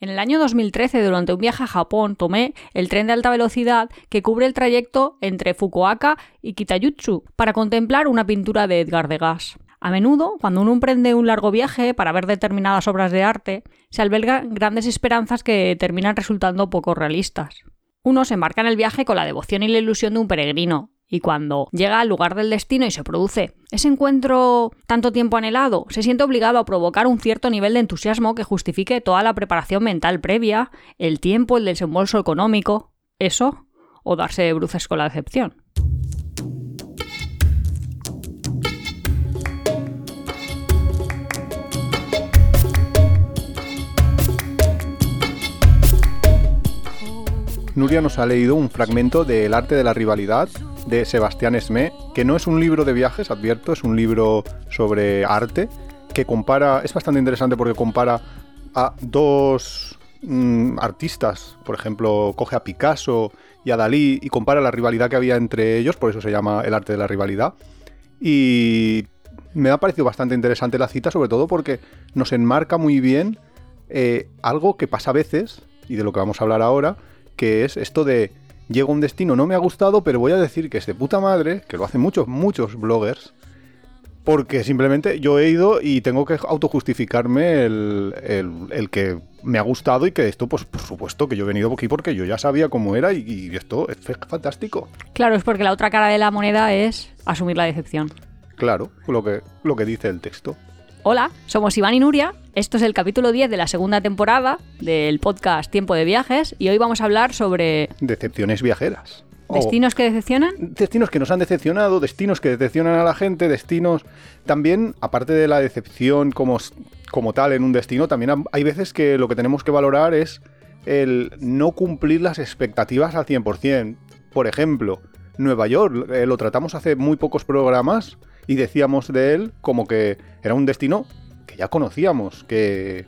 En el año 2013, durante un viaje a Japón, tomé el tren de alta velocidad que cubre el trayecto entre Fukuoka y Kitayutsu para contemplar una pintura de Edgar Degas. A menudo, cuando uno emprende un largo viaje para ver determinadas obras de arte, se albergan grandes esperanzas que terminan resultando poco realistas. Uno se embarca en el viaje con la devoción y la ilusión de un peregrino, y cuando llega al lugar del destino y se produce ese encuentro tanto tiempo anhelado, se siente obligado a provocar un cierto nivel de entusiasmo que justifique toda la preparación mental previa, el tiempo, el desembolso económico. ¿Eso? ¿O darse bruces con la decepción? Nuria nos ha leído un fragmento de El arte de la rivalidad de Sebastián Esmé, que no es un libro de viajes, advierto, es un libro sobre arte, que compara, es bastante interesante porque compara a dos mm, artistas, por ejemplo, coge a Picasso y a Dalí y compara la rivalidad que había entre ellos, por eso se llama el arte de la rivalidad. Y me ha parecido bastante interesante la cita, sobre todo porque nos enmarca muy bien eh, algo que pasa a veces, y de lo que vamos a hablar ahora, que es esto de llego a un destino, no me ha gustado, pero voy a decir que es de puta madre, que lo hacen muchos, muchos bloggers, porque simplemente yo he ido y tengo que autojustificarme el, el, que me ha gustado y que esto, pues por supuesto que yo he venido aquí porque yo ya sabía cómo era y, esto es fantástico. Claro, es porque la otra cara de la moneda es asumir la decepción. Claro, lo que, lo que dice el texto. Hola, somos Iván y Nuria. Esto es el capítulo 10 de la segunda temporada del podcast Tiempo de Viajes y hoy vamos a hablar sobre... Decepciones viajeras. ¿Destinos que decepcionan? Destinos que nos han decepcionado, destinos que decepcionan a la gente, destinos... También, aparte de la decepción como, como tal en un destino, también hay veces que lo que tenemos que valorar es el no cumplir las expectativas al 100%. Por ejemplo, Nueva York, eh, lo tratamos hace muy pocos programas y decíamos de él como que era un destino que ya conocíamos, que,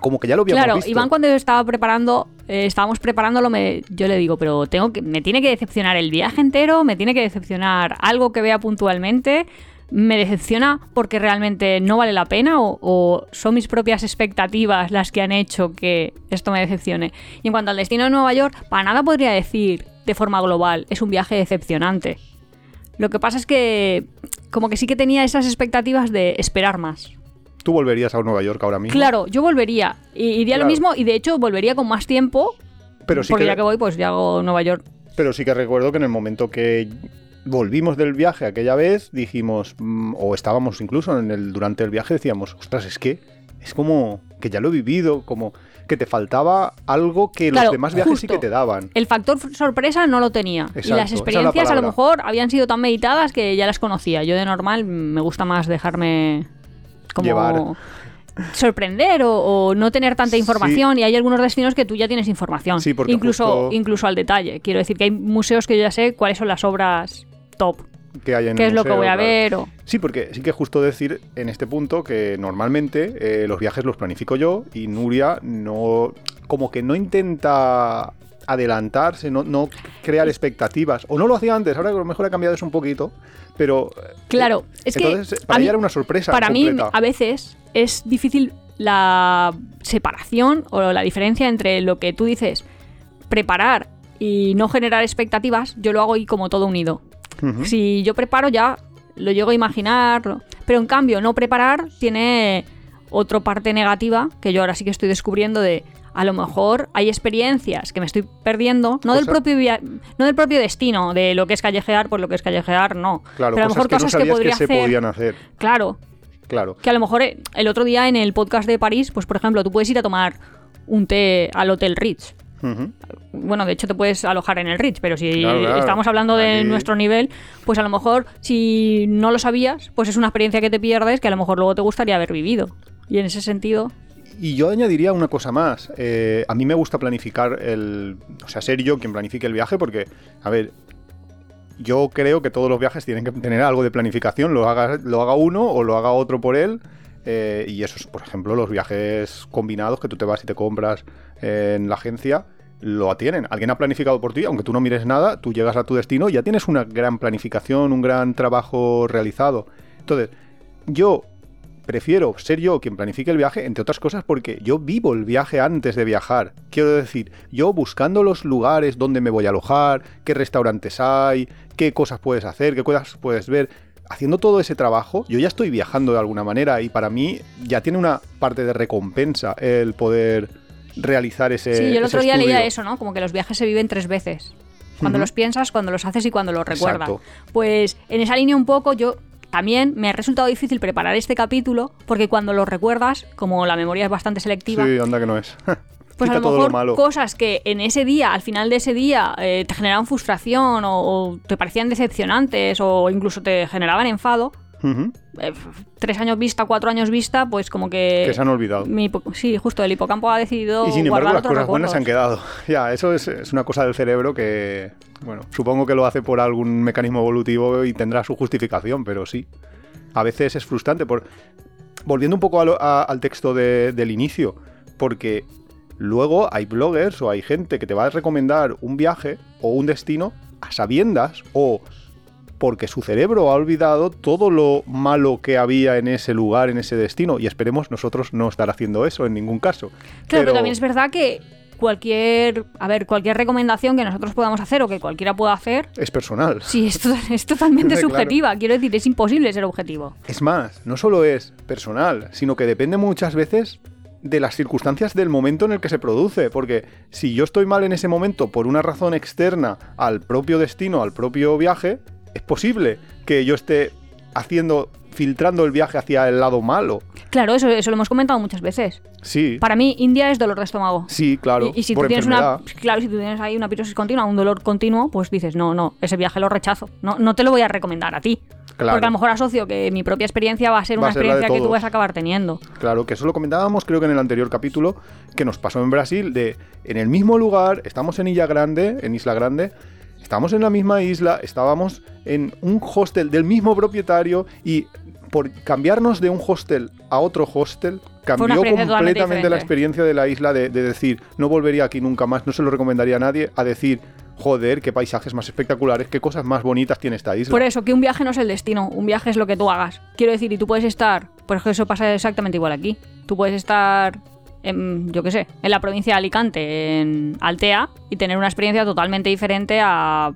como que ya lo habíamos claro, visto. Iván cuando estaba preparando, eh, estábamos preparándolo, me, yo le digo, pero tengo que, me tiene que decepcionar el viaje entero, me tiene que decepcionar algo que vea puntualmente, me decepciona porque realmente no vale la pena o, o, son mis propias expectativas las que han hecho que esto me decepcione. Y en cuanto al destino de Nueva York, para nada podría decir de forma global, es un viaje decepcionante. Lo que pasa es que como que sí que tenía esas expectativas de esperar más. ¿Tú volverías a Nueva York ahora mismo? Claro, yo volvería. Iría lo mismo y de hecho volvería con más tiempo. Pero sí porque ya que voy, pues ya hago Nueva York. Pero sí que recuerdo que en el momento que volvimos del viaje aquella vez, dijimos, mm, o estábamos incluso en el, durante el viaje, decíamos, ostras, es que es como que ya lo he vivido, como que te faltaba algo que los demás viajes sí que te daban. El factor sorpresa no lo tenía. y las experiencias a lo mejor habían sido tan meditadas que ya las conocía. Yo de normal me gusta más dejarme como... sorprender o, no tener tanta información. Y hay algunos destinos que tú ya tienes información sí, incluso incluso al detalle. Quiero decir que hay museos que yo ya sé cuáles son las obras top que hay en ¿Qué es lo que voy a ver? Sí, porque sí que es justo decir en este punto que normalmente eh, los viajes los planifico yo y Nuria no. como que no intenta adelantarse, no, no crear expectativas. O no lo hacía antes, ahora a lo mejor ha cambiado eso un poquito. Pero. Eh, claro, es entonces, que. Para ella era una sorpresa. Para mí, a veces es difícil la separación o la diferencia entre lo que tú dices, preparar y no generar expectativas, yo lo hago ahí como todo unido. Si yo preparo ya lo llego a imaginar, pero en cambio no preparar tiene otra parte negativa que yo ahora sí que estoy descubriendo de a lo mejor hay experiencias que me estoy perdiendo, no del propio no del propio destino, de lo que es callejear, pues lo que es callejear, no. Claro, pero a lo mejor cosas que, podría se podían hacer. Claro. Claro. Que a lo mejor eh, el otro día en el podcast de París, pues por ejemplo, tú puedes ir a tomar un té al Hotel Ritz. Bueno, de hecho te puedes alojar en el Rich, pero si estamos hablando de nuestro nivel, pues a lo mejor si no lo sabías, pues es una experiencia que te pierdes que a lo mejor luego te gustaría haber vivido. Y en ese sentido... Y yo añadiría una cosa más. Eh, a mí me gusta planificar el... O sea, ser yo quien planifique el viaje porque, a ver, yo creo que todos los viajes tienen que tener algo de planificación, lo haga, lo haga uno o lo haga otro por él. Eh, y eso es, por ejemplo, los viajes combinados que tú te vas y te compras en la agencia lo tienen. Alguien ha planificado por ti, aunque tú no mires nada, tú llegas a tu destino y ya tienes una gran planificación, un gran trabajo realizado. Entonces, yo prefiero ser yo quien planifique el viaje, entre otras cosas porque yo vivo el viaje antes de viajar. Quiero decir, yo buscando los lugares donde me voy a alojar, qué restaurantes hay, qué cosas puedes hacer, qué cosas puedes ver. Haciendo todo ese trabajo, yo ya estoy viajando de alguna manera y para mí ya tiene una parte de recompensa el poder realizar ese. Sí, yo el otro día estudio. leía eso, ¿no? Como que los viajes se viven tres veces. Cuando los piensas, cuando los haces y cuando los recuerdas. Exacto. Pues en esa línea un poco yo también me ha resultado difícil preparar este capítulo porque cuando lo recuerdas, como la memoria es bastante selectiva, Sí, anda que no es. pues a Quita lo todo lo mejor malo. cosas que en ese día, al final de ese día, eh, te generaban frustración o, o te parecían decepcionantes o incluso te generaban enfado, eh, tres años vista, cuatro años vista, pues como que... Que se han olvidado. mi sí, justo, el hipocampo ha decidido Y sin embargo, las cosas buenas se han recuerdos. quedado. Ya, eso es, es una cosa del cerebro que, bueno, supongo que lo hace por algún mecanismo evolutivo y tendrá su justificación, pero sí. A veces es frustrante. Por... Volviendo un poco a lo- a- al texto de- del inicio, porque luego hay bloggers o hay gente que te va a recomendar un viaje o un destino a sabiendas o porque su cerebro ha olvidado todo lo malo que había en ese lugar, en ese destino, y esperemos nosotros no estar haciendo eso en ningún caso. Claro, pero también es verdad que cualquier, a ver, cualquier recomendación que nosotros podamos hacer o que cualquiera pueda hacer, es personal. sí, es, to- es totalmente Claro. subjetiva. Quiero decir, es imposible ser objetivo. Es más, no solo es personal, sino que depende muchas veces de las circunstancias del momento en el que se produce. Porque si yo estoy mal en ese momento por una razón externa al propio destino, al propio viaje, es posible que yo esté haciendo, filtrando el viaje hacia el lado malo. Claro, eso, eso lo hemos comentado muchas veces. Sí, Para mí, India es dolor de estómago. sí, claro. y, y si por tú tienes una, claro, si tú tienes ahí una pirosis continua, un dolor continuo, pues dices, no, no, ese viaje lo rechazo. No, no te lo voy a recomendar a ti. Claro. Porque a lo mejor asocio que mi propia experiencia va a ser Va una a ser experiencia que tú vas a acabar teniendo. Claro, que eso lo comentábamos creo que en el anterior capítulo, que nos pasó en Brasil, de en el mismo lugar, estamos en Isla Grande, en Isla Grande, estamos en la misma isla, estábamos en un hostel del mismo propietario y por cambiarnos de un hostel a otro hostel, cambió completamente la experiencia de la isla de, de decir, no volvería aquí nunca más, no se lo recomendaría a nadie, a decir, joder, qué paisajes más espectaculares, qué cosas más bonitas tiene esta isla. Por eso, que un viaje no es el destino, un viaje es lo que tú hagas. Quiero decir, y tú puedes estar, por ejemplo, eso pasa exactamente igual aquí. Tú puedes estar, en, yo qué sé, en la provincia de Alicante, en Altea, y tener una experiencia totalmente diferente a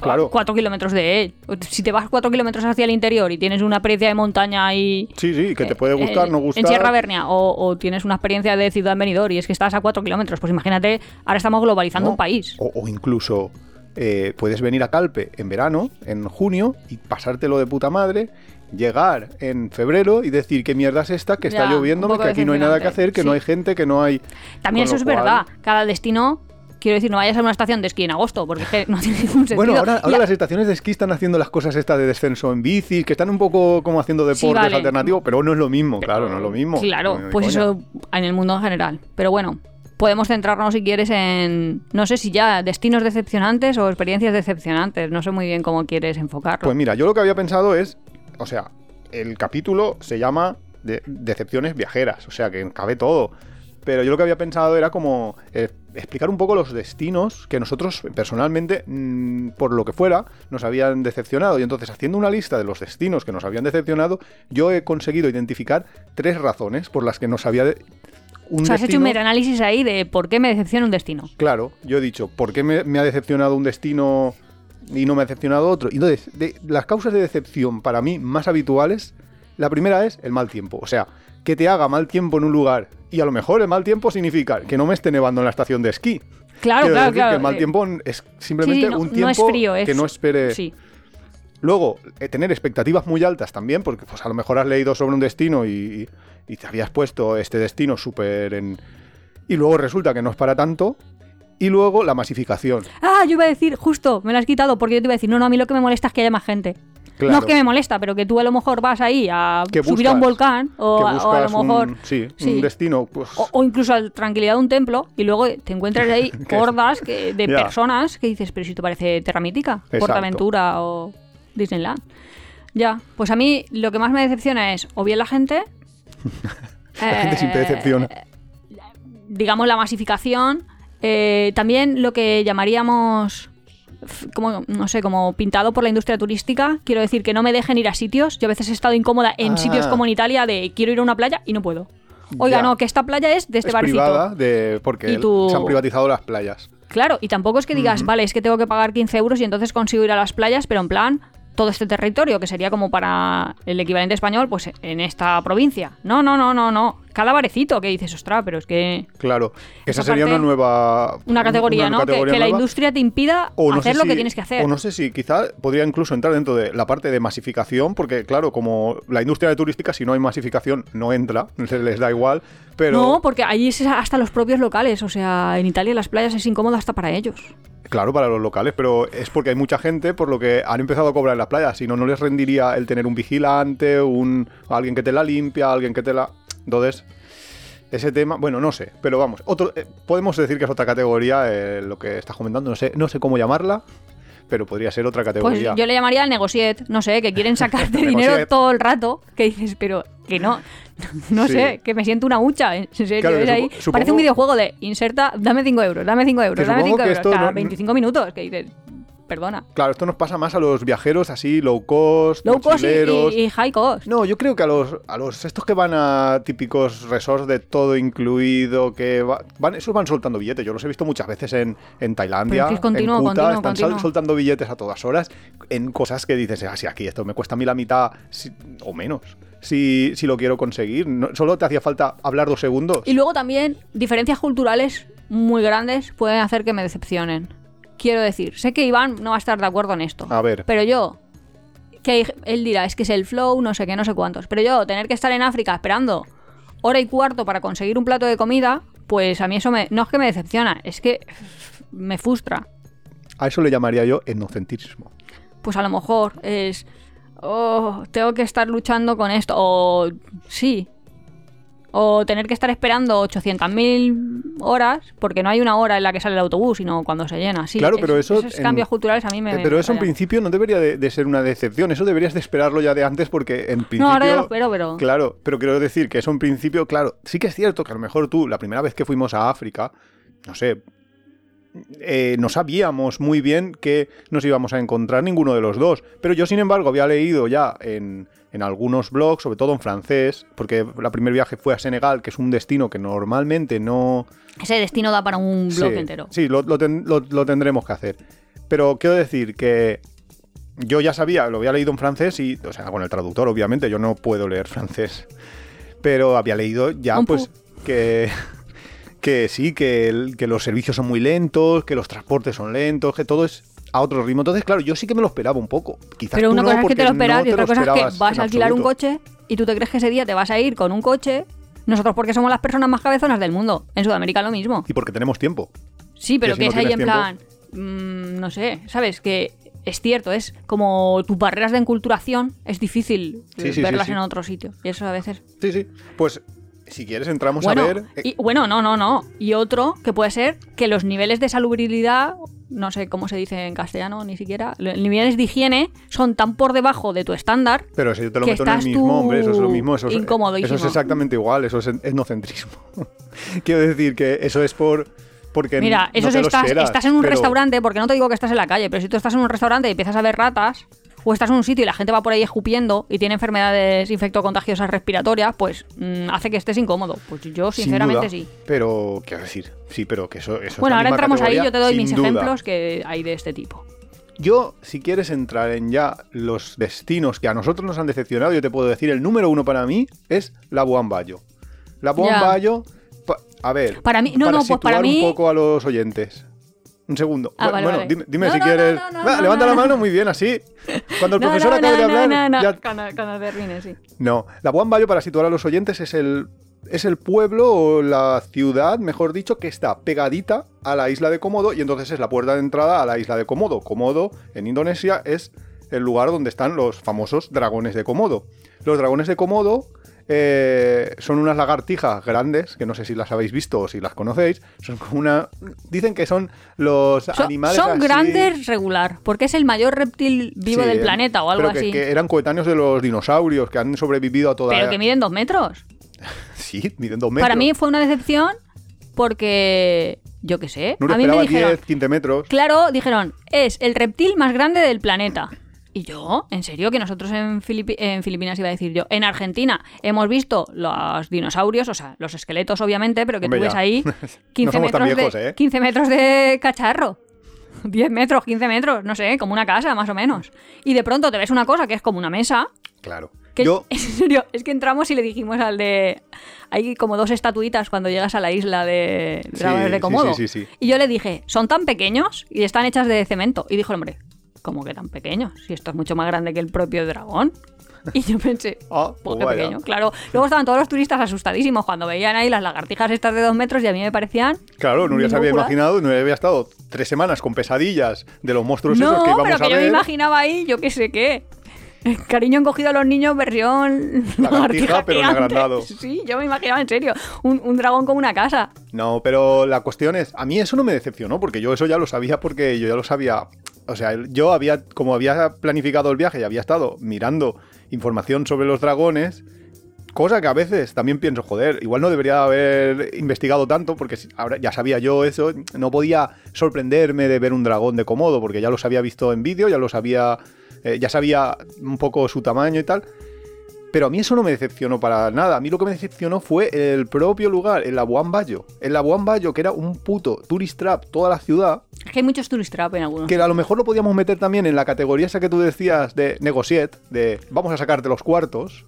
claro. cuatro kilómetros de él. Si te vas cuatro kilómetros hacia el interior y tienes una experiencia de montaña y... Sí, sí, que te puede gustar, eh, no gustar. En Sierra Bernia, o, o tienes una experiencia de ciudad en Benidorm y es que estás a cuatro kilómetros. Pues imagínate, ahora estamos globalizando ¿no? un país. O, o incluso eh, puedes venir a Calpe en verano, en junio, y pasártelo de puta madre, llegar en febrero y decir qué mierda es esta, que está lloviéndome, que aquí no hay nada que hacer, que no hay gente, que no hay... También con eso es cual- verdad. Cada destino, quiero decir, no vayas a una estación de esquí en agosto, porque es que no tiene ningún sentido. Bueno, ahora, las estaciones de esquí están haciendo las cosas estas de descenso en bici, que están un poco como haciendo deportes Sí, vale. alternativos, pero no es lo mismo, claro, no es lo mismo. Claro, pues coña. eso en el mundo en general. Pero bueno, podemos centrarnos si quieres en, no sé si ya destinos decepcionantes o experiencias decepcionantes. No sé muy bien cómo quieres enfocarlo. Pues mira, yo lo que había pensado es, o sea, el capítulo se llama de- Decepciones viajeras, o sea, que cabe todo. Pero yo lo que había pensado era como eh, explicar un poco los destinos que nosotros personalmente, mm, por lo que fuera, nos habían decepcionado. Y entonces, haciendo una lista de los destinos que nos habían decepcionado, yo he conseguido identificar tres razones por las que nos había... un o sea, has hecho un metaanálisis ahí de por qué me decepciona un destino. Claro, yo he dicho, ¿por qué me, me ha decepcionado un destino y no me ha decepcionado otro? Y entonces, de, las causas de decepción para mí más habituales, la primera es el mal tiempo. O sea, que te haga mal tiempo en un lugar. Y a lo mejor el mal tiempo significa que no me esté nevando en la estación de esquí. Claro, Quiero claro, decir claro. que el mal eh, tiempo es simplemente sí, sí, no- un no tiempo es frío, es- que no espere. Sí. Luego, eh, tener expectativas muy altas también, porque pues a lo mejor has leído sobre un destino y, y te habías puesto este destino súper en... Y luego resulta que no es para tanto. Y luego la masificación. Ah, yo iba a decir, justo, me lo has quitado, porque yo te iba a decir, no, no, a mí lo que me molesta es que haya más gente. No es que me molesta, pero que tú a lo mejor vas ahí a Que subir a un volcán o, a- o a lo buscas un- mejor... sí, sí. un destino, pues... O, o incluso a la tranquilidad de un templo y luego te encuentras ahí hordas que- de personas que dices, pero si te parece Terra Mítica, Exacto. Portaventura o Disneyland. Ya, pues a mí lo que más me decepciona es o bien la gente... La gente siempre eh, decepciona. digamos, la masificación. eh, también lo que llamaríamos como, no sé, como pintado por la industria turística. Quiero decir que no me dejen ir a sitios. Yo a veces he estado incómoda en Ah. sitios como en Italia de quiero ir a una playa y no puedo. Oiga, Ya. no, que esta playa es de este es barcito. privada de, porque tú- se han privatizado las playas. Claro, y tampoco es que digas, vale, es que tengo que pagar 15 euros y entonces consigo ir a las playas, pero en plan, todo este territorio, que sería como para el equivalente español, pues en esta provincia. No, no, no, no, no. Cada barecito que dices, ostras, pero es que. Claro. Esa Esa sería parte- una nueva. Una categoría, ¿no? Que- categoría que, la industria te impida O no hacer sé lo si- que tienes que hacer. O no sé si quizá podría incluso entrar dentro de la parte de masificación, porque claro, como la industria de turística, si no hay masificación, no entra, les da igual. Pero No, porque allí es hasta los propios locales. O sea, en Italia las playas es incómodo hasta para ellos. Claro, para los locales, pero es porque hay mucha gente por lo que han empezado a cobrar en las playas. Si no, no les rendiría el tener un vigilante, un alguien que te la limpia, alguien que te la. Entonces. Ese tema, bueno, no sé, pero vamos, otro, eh, podemos decir que es otra categoría eh, lo que estás comentando, no sé, no sé cómo llamarla, pero podría ser otra Pues categoría. yo le llamaría al negociet, no sé, que quieren sacarte dinero todo el rato, que dices, pero que no, no Sí. sé, que me siento una hucha, en serio, Claro, es supo- ahí, supongo- parece un videojuego de inserta, dame 5 euros, dame 5 euros, dame supongo 5 que euros, cada no- 25 minutos, que dices, perdona, Claro, esto nos pasa más a los viajeros así, low cost, low cost y, mochileros. y- y high cost. No, yo creo que a los, a los estos que van a típicos resorts de todo incluido, que va- van, esos van soltando billetes. Yo los he visto muchas veces en, en Tailandia, es que es continuo, en Kuta, continuo, están continuo. soltando billetes a todas horas en cosas que dices, ah, sí, aquí esto me cuesta a mí la mitad o menos. Si, si lo quiero conseguir, No- solo te hacía falta hablar dos segundos. Y luego también diferencias culturales muy grandes pueden hacer que me decepcionen. Quiero decir, sé que Iván no va a estar de acuerdo en esto. A ver. Pero yo, que él dirá, es que es el flow, no sé qué, no sé cuántos. Pero yo, tener que estar en África esperando hora y cuarto para conseguir un plato de comida, pues a mí eso me, no es que me decepciona, es que me frustra. A eso le llamaría yo etnocentrismo. Pues a lo mejor es, oh, tengo que estar luchando con esto, o sí. O tener que estar esperando 800.000 horas porque no hay una hora en la que sale el autobús, sino cuando se llena. Sí, Claro, es- pero eso Esos en- cambios culturales a mí me. Pero me eso en principio no debería de, de ser una decepción, eso deberías de esperarlo ya de antes porque en principio... No, ahora ya lo espero, pero. Claro, pero quiero decir que eso en principio, claro, sí que es cierto que a lo mejor tú, la primera vez que fuimos a África, no sé, eh, no sabíamos muy bien que nos íbamos a encontrar ninguno de los dos, pero yo sin embargo había leído ya en, en algunos blogs, sobre todo en francés, porque la primer viaje fue a Senegal, que es un destino que normalmente no... Ese destino da para un blog Sí, entero. Sí, lo, lo ten- lo- lo tendremos que hacer. Pero quiero decir que yo ya sabía, lo había leído en francés y, o sea, con el traductor, obviamente, yo no puedo leer francés. Pero había leído ya, pues, que, que sí, que, el- que los servicios son muy lentos, que los transportes son lentos, que todo es a otro ritmo. Entonces, claro, yo sí que me lo esperaba un poco. Quizás Pero tú una no, cosa es que te lo esperas no y otra cosa es que vas a alquilar un coche y tú te crees que ese día te vas a ir con un coche. Nosotros porque somos las personas más cabezonas del mundo. En Sudamérica lo mismo. Y porque tenemos tiempo. Sí, pero que no es ahí en plan... mm, no sé, ¿sabes? Que es cierto, es como tus barreras de enculturación es difícil Sí, sí, verlas sí. en otro sitio. Y eso a veces... Sí, sí. Pues, si quieres, entramos bueno, a ver... eh, y, bueno, no, no, no. Y otro que puede ser que los niveles de salubridad, no sé cómo se dice en castellano ni siquiera, los niveles de higiene son tan por debajo de tu estándar Pero si yo te lo meto en el mismo, hombre, eso es lo mismo. Eso es, eso es exactamente igual, eso es etnocentrismo. Quiero decir que eso es por. Porque Mira, no eso si lo estás, esperas, estás en un pero- restaurante, porque no te digo que estás en la calle, pero si tú estás en un restaurante y empiezas a ver ratas, o estás en un sitio y la gente va por ahí escupiendo y tiene enfermedades infectocontagiosas respiratorias, pues mm, hace que estés incómodo. Pues yo, sin sinceramente, duda, sí. Pero, quiero decir, sí, pero que eso. eso es Bueno, ahora entramos ahí, yo te doy mis duda. ejemplos que hay de este tipo. Yo, si quieres entrar en ya los destinos que a nosotros nos han decepcionado, yo te puedo decir, el número uno para mí es la Buambayo. La Buambayo, a ver, Para mí- no, no, pues para mí- un poco a los oyentes. Un segundo. Ah, vale, bueno, vale. dime, dime No, si no, quieres. no, Va, levanta la no. mano muy bien, así. Cuando el profesor acabe de hablar, no, no, ya- Cuando, cuando termine, sí. no, la Buambayo, para situar a los oyentes, es el, es el pueblo o la ciudad, mejor dicho, que está pegadita a la isla de Komodo y entonces es la puerta de entrada a la isla de Komodo. Komodo, en Indonesia, es el lugar donde están los famosos dragones de Komodo. Los dragones de Komodo eh, son unas lagartijas grandes, que no sé si las habéis visto o si las conocéis. Son como una... Dicen que son los Son, animales son así- grandes regular, porque es el mayor reptil vivo Sí, del planeta o algo pero que- así. que eran coetáneos de los dinosaurios, que han sobrevivido a toda... Pero que miden dos metros. Sí, miden dos metros. Para mí fue una decepción porque Yo qué sé. Nuria a mí me dijeron, 10, 15 metros. claro, dijeron, es el reptil más grande del planeta. Y yo, en serio, que nosotros en, Filipi- en Filipinas iba a decir yo, en Argentina hemos visto los dinosaurios, o sea, los esqueletos obviamente, pero que Hombre, tú ves ya. ahí No 15 somos tan metros, viejos, de, ¿eh? 15 metros de cacharro. 10 metros, 15 metros, no sé, como una casa, más o menos. Y de pronto te ves una cosa que es como una mesa, Claro. que Yo, en serio, es que entramos y le dijimos al de. Hay como dos estatuitas cuando llegas a la isla de Sí, de sí, sí. Y yo le dije, son tan pequeños y están hechas de cemento. Y dijo el hombre, ¿cómo que tan pequeños? Si esto es mucho más grande que el propio dragón. Y yo pensé, Ah, pues qué pequeño. Claro. Luego estaban todos los turistas asustadísimos cuando veían ahí las lagartijas estas de dos metros y a mí me parecían. claro, Nuria se había imaginado, Nuria había estado tres semanas con pesadillas de los monstruos esos No, que íbamos pero a que yo me imaginaba ahí, yo qué sé qué. Cariño encogido a los niños, versión. Lagartija, pero en gigante. agrandado. Sí, yo me imaginaba en serio. Un, un dragón como una casa. No, pero la cuestión es, a mí eso no me decepcionó, porque yo eso ya lo sabía, porque yo ya lo sabía. O sea, yo había, como había planificado el viaje y había estado mirando información sobre los dragones, cosa que a veces también pienso, joder, igual no debería haber investigado tanto, porque ahora ya sabía yo eso, no podía sorprenderme de ver un dragón de Komodo, porque ya los había visto en vídeo, ya los había, eh, ya sabía un poco su tamaño y tal. Pero a mí eso no me decepcionó para nada. A mí lo que me decepcionó fue el propio lugar, el Labuan Bayo. El Labuan Bayo, que era un puto tourist trap toda la ciudad, Es que hay muchos tourist trap en algunos. que a lo mejor lo podíamos meter también en la categoría esa que tú decías de negociet, de vamos a sacarte los cuartos.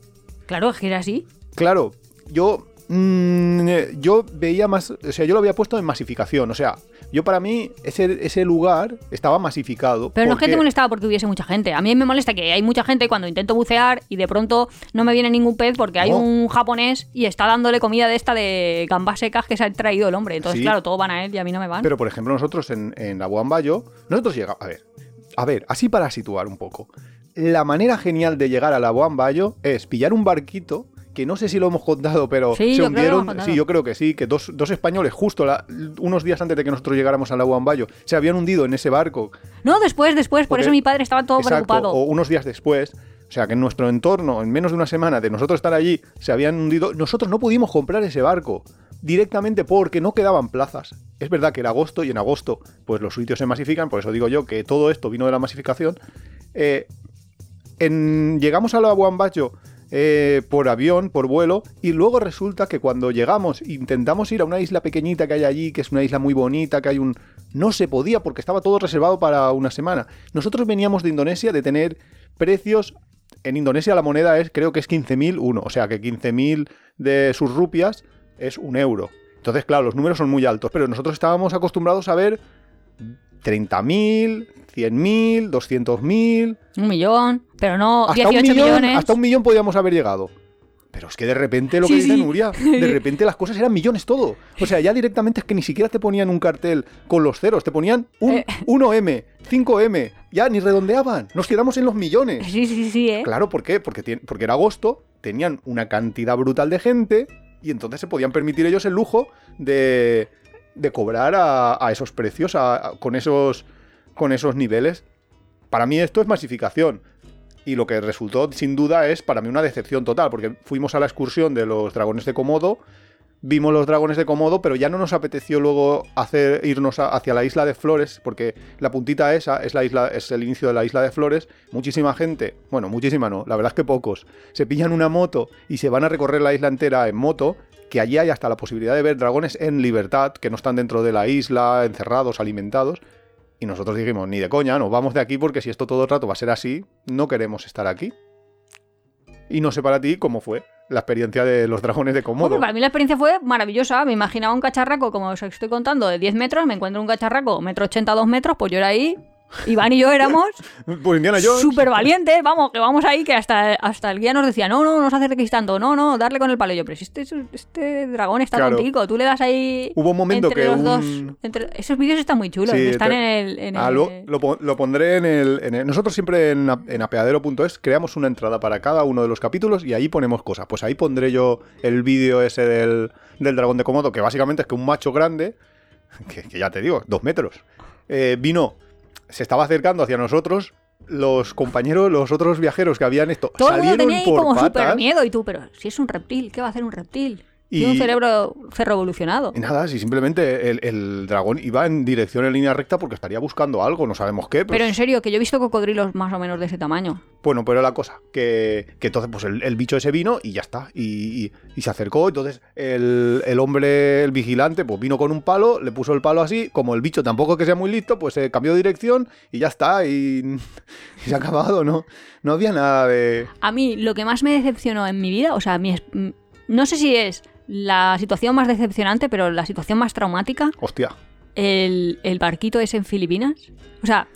Claro, es que era así. Claro, yo mm, eh, yo veía más, o sea, yo lo había puesto en masificación, o sea, yo para mí ese, ese lugar estaba masificado. Pero no es que te molestaba porque hubiese mucha gente. A mí me molesta que hay mucha gente cuando intento bucear y de pronto no me viene ningún pez porque hay No. un japonés y está dándole comida de esta de gambas secas que se ha traído el hombre. Entonces, Sí. claro, todos van a él y a mí no me van. Pero, por ejemplo, nosotros en, en la Bayo, nosotros llegamos. A ver, a ver, así para situar un poco. La manera genial de llegar a la Bayo es pillar un barquito. Que no sé si lo hemos contado, pero Sí, se hundieron. sí, yo creo que sí, que dos, dos españoles, justo la- unos días antes de que nosotros llegáramos a la Bayo, se habían hundido en ese barco. No, después, después. Por Porque- eso mi padre estaba todo Exacto, preocupado. O unos días después. O sea, que en nuestro entorno, en menos de una semana de nosotros estar allí, se habían hundido. Nosotros no pudimos comprar ese barco directamente porque no quedaban plazas. Es verdad que era agosto y en agosto, pues los sitios se masifican, por eso digo yo que todo esto vino de la masificación. Eh, en- llegamos a la eh, por avión, por vuelo, y luego resulta que cuando llegamos, intentamos ir a una isla pequeñita que hay allí, que es una isla muy bonita, que hay un... No se podía porque estaba todo reservado para una semana. Nosotros veníamos de Indonesia de tener precios... En Indonesia la moneda es, creo que es 15.000 uno, o sea que 15.000 de sus rupias es un euro. Entonces, claro, los números son muy altos, pero nosotros estábamos acostumbrados a ver 30.000, 100.000, 200.000, Un millón. Pero no hasta un 18 millón, millones. Hasta un millón podíamos haber llegado. Pero es que de repente lo que dice sí. Nuria, de repente las cosas eran millones todo. O sea, ya directamente es que ni siquiera te ponían un cartel con los ceros, te ponían un Eh. 1M, 5M, ya ni redondeaban, nos quedamos en los millones. Sí, sí, sí, ¿eh? Claro, ¿por qué? Porque, porque era agosto, tenían una cantidad brutal de gente y entonces se podían permitir ellos el lujo de, de cobrar a, a esos precios, a- a- con, esos, con esos niveles. Para mí esto es masificación. Y lo que resultó, sin duda, es para mí una decepción total, porque fuimos a la excursión de los dragones de Komodo, vimos los dragones de Komodo, pero ya no nos apeteció luego hacer, irnos a- hacia la isla de Flores, porque la puntita esa es, la isla, es el inicio de la isla de Flores. Muchísima gente, bueno, muchísima no, la verdad es que pocos, se pillan una moto y se van a recorrer la isla entera en moto, que allí hay hasta la posibilidad de ver dragones en libertad, que no están dentro de la isla, encerrados, alimentados. Y nosotros dijimos, ni de coña, nos vamos de aquí porque si esto todo el rato va a ser así, no queremos estar aquí. Y no sé para ti cómo fue la experiencia de los dragones de Komodo. Hombre, para mí la experiencia fue maravillosa. Me imaginaba un cacharraco, como os estoy contando, de 10 metros. Me encuentro un cacharraco, metro 80, 2 metros. Pues yo era ahí. Iván y yo éramos Pues Indiana Jones. súper valientes. Vamos, que vamos ahí, que hasta, hasta el guía nos decía: No, no, no os acerquéis tanto. No, no, darle con el palo. Y yo, pero si este, este dragón está Claro. tontico, tú le das ahí. Hubo un momento entre que los un- dos. entre- Esos vídeos están muy chulos. Sí, están te- en el. en Ah, el- lo, lo pon- lo pondré en el, en el- Nosotros siempre en, apeadero.es creamos una entrada para cada uno de los capítulos y ahí ponemos cosas. Pues ahí pondré yo el vídeo ese del, del dragón de Komodo, que básicamente es que un macho grande, que, que ya te digo, dos metros, eh, vino, se estaba acercando hacia nosotros. Los compañeros, los otros viajeros que habían esto, Todo el mundo salieron tenía ahí por como súper patas. miedo. Y tú, pero si es un reptil, ¿qué va a hacer un reptil? Un cerebro revolucionado. Y nada, si simplemente el, el dragón iba en dirección en línea recta porque estaría buscando algo, no sabemos qué. pues- Pero en serio, que yo he visto cocodrilos más o menos de ese tamaño. Bueno, pero la cosa, que, que entonces pues el, el bicho ese vino y ya está. Y, y- y se acercó, entonces el, el hombre, el vigilante, pues vino con un palo, le puso el palo así, como el bicho tampoco es que sea muy listo, pues se cambió de dirección y ya está, y, y se ha acabado, ¿no? No había nada de... A mí, lo que más me decepcionó en mi vida, o sea, mi no sé si es la situación más decepcionante, pero la situación más traumática, Hostia. el, el barquito ese en Filipinas. O sea,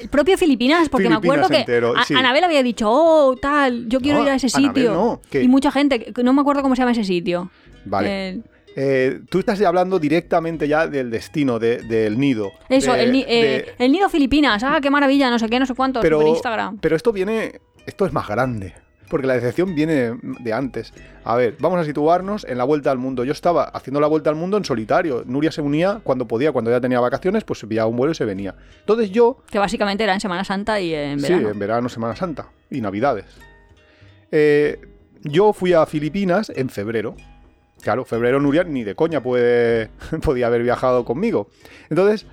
el propio Filipinas, porque me acuerdo que entero, a- sí. Anabel había dicho, oh, tal, yo quiero No, ir a ese sitio. no, Y mucha gente, no me acuerdo cómo se llama ese sitio. Vale. El- Eh, tú estás hablando directamente ya del destino, de- del nido. eso, de- el, ni- eh, el nido Filipinas, ah, qué maravilla, no sé qué, no sé cuánto, pero, Instagram. pero esto viene, esto es más grande. Porque la decepción viene de antes. A ver, vamos a situarnos en la vuelta al mundo. Yo estaba haciendo la vuelta al mundo en solitario. Nuria se unía cuando podía, cuando ya tenía vacaciones, pues se pillaba un vuelo y se venía. Entonces yo, Que básicamente era en Semana Santa y en sí, verano. en verano, Semana Santa y Navidades. Eh, yo fui a Filipinas en febrero. Claro, febrero Nuria ni de coña puede, podía haber viajado conmigo. Entonces,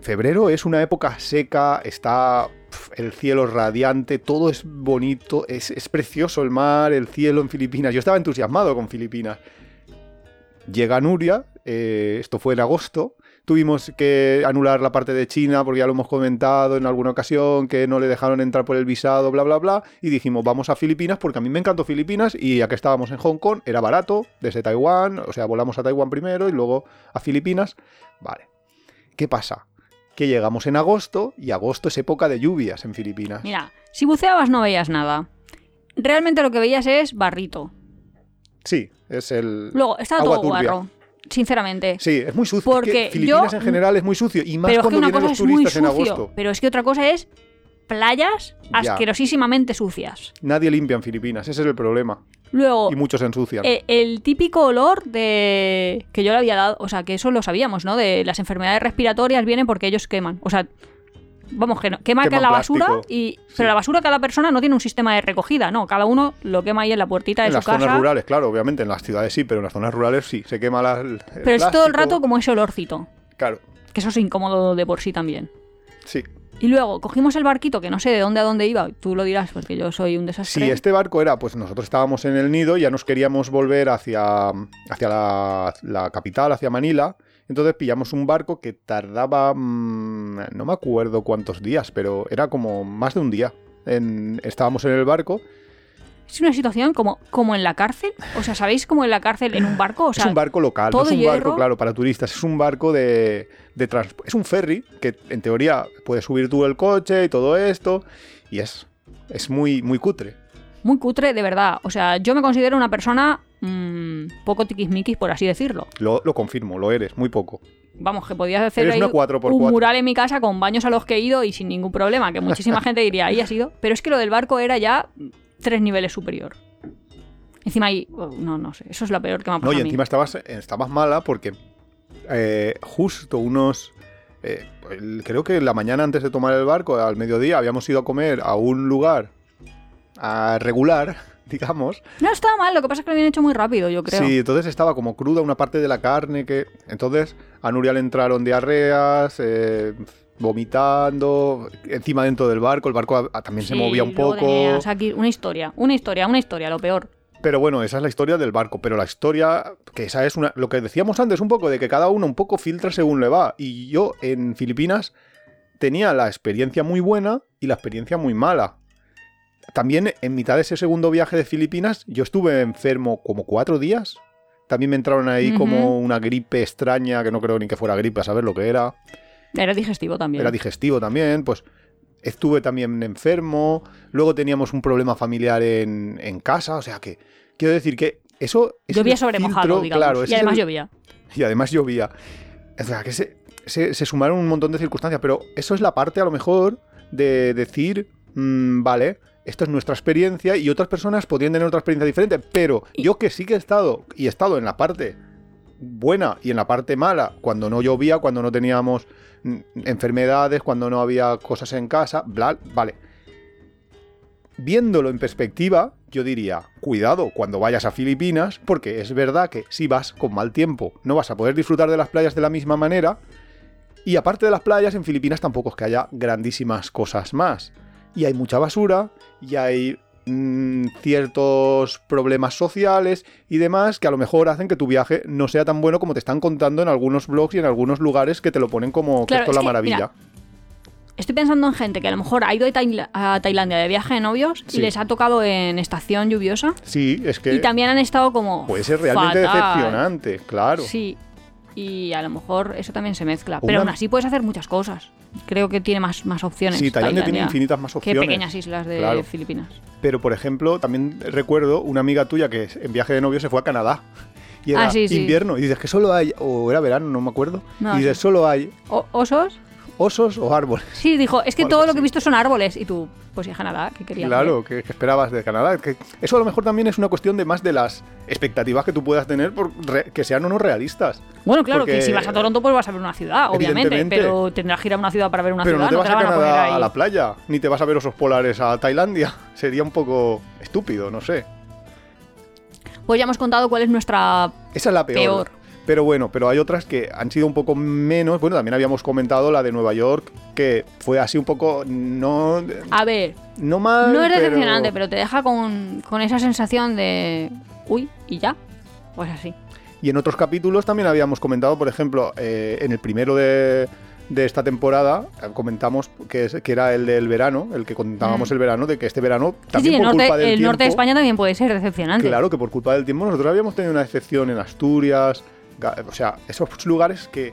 febrero es una época seca, está el cielo radiante, todo es bonito, es, es precioso el mar, el cielo en Filipinas. Yo estaba entusiasmado con Filipinas. Llega Nuria, eh, esto fue en agosto, tuvimos que anular la parte de China porque ya lo hemos comentado en alguna ocasión, que no le dejaron entrar por el visado, bla, bla, bla, y dijimos, vamos a Filipinas porque a mí me encantó Filipinas y ya que estábamos en Hong Kong, era barato, desde Taiwán, o sea, volamos a Taiwán primero y luego a Filipinas. Vale. ¿Qué pasa? Que llegamos en agosto y agosto es época de lluvias en Filipinas. Mira, si buceabas no veías nada. Realmente lo que veías es barrito. Sí, es el... Luego, estaba agua todo turbia. guarro. Sinceramente. Sí, es muy sucio. Es que Porque Filipinas yo- en general es muy sucio. Y más pero es que cuando una vienen cosa los es muy turistas en agosto. Pero es que otra cosa es playas Ya. asquerosísimamente sucias. Nadie limpia en Filipinas, ese es el problema. Luego, Y muchos se ensucian. eh, el típico olor de. que yo le había dado. O sea, que eso lo sabíamos, ¿no? De las enfermedades respiratorias vienen porque ellos queman. O sea. Vamos, que no, quema Queman la basura y. Sí. Pero la basura cada persona no tiene un sistema de recogida, no. Cada uno lo quema ahí en la puertita de en su las casa. zonas rurales, claro, obviamente. En las ciudades sí, pero en las zonas rurales sí. Se quema la, el pero es todo el rato como ese olorcito. Claro, Que eso es incómodo de por sí también. sí. Y luego cogimos el barquito, que no sé de dónde a dónde iba, tú lo dirás porque yo soy un desastre. Si este barco era, pues nosotros estábamos en el nido, ya nos queríamos volver hacia, hacia la, la capital, hacia Manila. Entonces pillamos un barco que tardaba, mm, no me acuerdo cuántos días, pero era como más de un día. En- estábamos en el barco. Es una situación como, como en la cárcel. O sea, ¿sabéis como en la cárcel en un barco? O sea, es un barco local, no es un hierro. barco, claro, para turistas. Es un barco de, de trans- Es un ferry que en teoría puedes subir tú el coche y todo esto. Y es, es muy, muy cutre. muy cutre, de verdad. O sea, yo me considero una persona mm, poco tiquismiquis, por así decirlo. Lo, lo confirmo, lo eres, muy poco. Vamos, que podías hacer ahí una 4x4. un mural en mi casa con baños a los que he ido y sin ningún problema, que muchísima gente diría, ahí has ido. Pero es que lo del barco era ya tres niveles superior. Encima ahí, oh, no, no sé, eso es lo peor que me ha No, pasado y a mí. encima estabas, estabas mala porque eh, justo unos... eh, creo que la mañana antes de tomar el barco, al mediodía, habíamos ido a comer a un lugar a regular, digamos. No estaba mal, lo que pasa es que lo habían hecho muy rápido, yo creo. Sí, entonces estaba como cruda una parte de la carne que... Entonces a Nuria le entraron diarreas, eh, vomitando, encima dentro del barco, el barco también se movía un poco. tenía, o sea, aquí una historia, una historia, una historia, lo peor. Pero bueno, esa es la historia del barco. Pero la historia, que esa es una, lo que decíamos antes un poco, de que cada uno un poco filtra según le va. Y yo en Filipinas tenía la experiencia muy buena y la experiencia muy mala. También en mitad de ese segundo viaje de Filipinas, yo estuve enfermo como cuatro días. También me entraron ahí como una gripe extraña, que no creo ni que fuera gripe, a saber lo que era. Era digestivo también. Era digestivo también, pues estuve también enfermo, luego teníamos un problema familiar en, en casa, o sea que quiero decir que eso... es llovía sobre mojado, filtro, digamos. claro, y además el- llovía. Y además llovía. O sea que se, se- se sumaron un montón de circunstancias, pero eso es la parte a lo mejor de decir, mm, vale, esta es nuestra experiencia y otras personas podrían tener otra experiencia diferente, pero yo que sí que he estado y he estado en la parte buena y en la parte mala, cuando no llovía, cuando no teníamos enfermedades, cuando no había cosas en casa, bla, vale. Viéndolo en perspectiva, yo diría, cuidado cuando vayas a Filipinas, porque es verdad que si vas con mal tiempo no vas a poder disfrutar de las playas de la misma manera. Y aparte de las playas, en Filipinas tampoco es que haya grandísimas cosas más. Y hay mucha basura, y hay mm, ciertos problemas sociales y demás que a lo mejor hacen que tu viaje no sea tan bueno como te están contando en algunos blogs y en algunos lugares que te lo ponen como que Claro, esto es es la que, maravilla. mira, Estoy pensando en gente que a lo mejor ha ido a, Tail- a Tailandia de viaje de novios Sí. y les ha tocado en estación lluviosa Sí, es que y también han estado como. puede ser realmente fatal. decepcionante, claro. Sí. Y a lo mejor eso también se mezcla. Una- Pero aún así puedes hacer muchas cosas. Creo que tiene más, más opciones. Sí, Tailandia tiene infinitas más Que opciones. pequeñas islas de Claro. Filipinas. Pero, por ejemplo, también recuerdo una amiga tuya que en viaje de novio se fue a Canadá. Y era Ah, sí, sí. invierno. Y dices que solo hay, o era verano, no me acuerdo. No, y dices, sí. solo hay ¿Osos? Osos o árboles. Sí, dijo, es que todo lo que he visto son árboles. Y tú, pues ya Canadá, ¿qué querías? Claro, ¿qué, qué esperabas de Canadá? Que eso a lo mejor también es una cuestión de más de las expectativas que tú puedas tener por re- que sean o no realistas. Bueno, claro, Porque- que si vas a Toronto, pues vas a ver una ciudad, obviamente. Pero tendrás que ir a una ciudad para ver una Pero ciudad. no te vas a Canadá ahí. a la playa, ni te vas a ver osos polares a Tailandia. Sería un poco estúpido, no sé. Pues ya hemos contado cuál es nuestra. Esa es la peor. Peor. Pero bueno, pero hay otras que han sido un poco menos. Bueno, también habíamos comentado la de Nueva York, que fue así un poco. No, A ver, no mal. no es decepcionante, pero te deja con, con esa sensación de. Uy, y ya. Pues así. Y en otros capítulos también habíamos comentado, por ejemplo, eh, en el primero de, de esta temporada, eh, comentamos que, es- que era el del verano, el que contábamos Mm. el verano, de que este verano Sí, también sí, el, por norte, culpa del el norte de España también puede ser decepcionante. Claro que por culpa del tiempo nosotros habíamos tenido una excepción en Asturias, o sea, esos lugares que,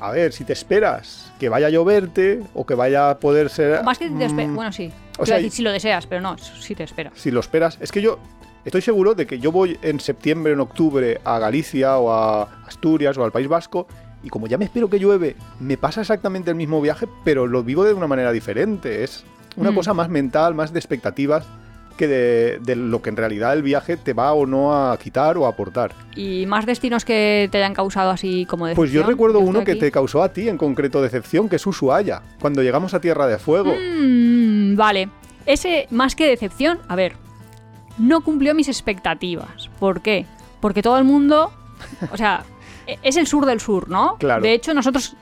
a ver, si te esperas que vaya a lloverte o que vaya a poder ser... Más que te mm, Bueno, sí. o sea, decir si lo deseas, pero no, si te esperas. si lo esperas, es que yo estoy seguro de que yo voy en septiembre, en octubre a Galicia o a Asturias o al País Vasco y como ya me espero que llueve, me pasa exactamente el mismo viaje, pero lo vivo de una manera diferente. Es una Mm. cosa más mental, más de expectativas que de, de lo que en realidad el viaje te va o no a quitar o a aportar. ¿Y más destinos que te hayan causado así como decepción? Pues yo recuerdo uno que te causó a ti en concreto decepción, que es Ushuaia, cuando llegamos a Tierra de Fuego. Mm, vale. Ese, más que decepción, a ver, no cumplió mis expectativas. ¿Por qué? Porque todo el mundo, o sea, e- es el sur del sur, ¿no? Claro. De hecho, nosotros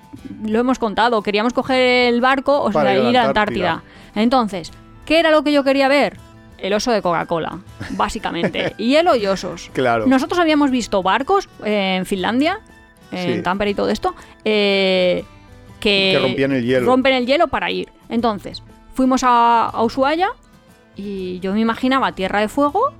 lo hemos contado, queríamos coger el barco, o sea, ir a Antártida. Antártida. Entonces, ¿qué era lo que yo quería ver? El oso de Coca-Cola, básicamente. Hielo y osos. Claro. Nosotros habíamos visto barcos eh, en Finlandia, en Sí. Tampere y todo esto, eh, que, Que rompían el hielo. rompen el hielo para ir. Entonces, fuimos a, a Ushuaia y yo me imaginaba Tierra de Fuego,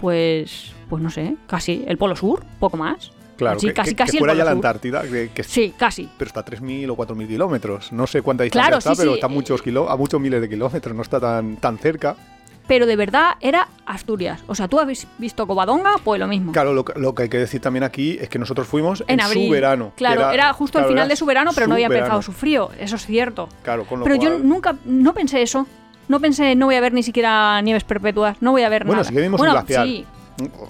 pues, pues no sé, casi el Polo Sur, poco más. Claro, Sí, que, casi, que- casi que fuera ya la. Antártida, que, que- Sí, casi. pero está a 3.000 o 4.000 kilómetros. No sé cuánta distancia Claro, está, sí, pero sí. está a muchos, kilo- a muchos miles de kilómetros, no está tan, tan cerca. Pero de verdad era Asturias. O sea, tú habéis visto Covadonga, pues lo mismo. Claro, lo, que- lo que hay que decir también aquí es que nosotros fuimos en, en abril. su verano. Claro, era, justo el claro, final era de su verano, pero no había empezado su frío. Eso es cierto. Claro, con lo Pero yo nunca, no pensé eso. No pensé, no voy a ver ni siquiera nieves perpetuas, no voy a ver Bueno, nada. sí que vimos bueno, un glaciar. sí,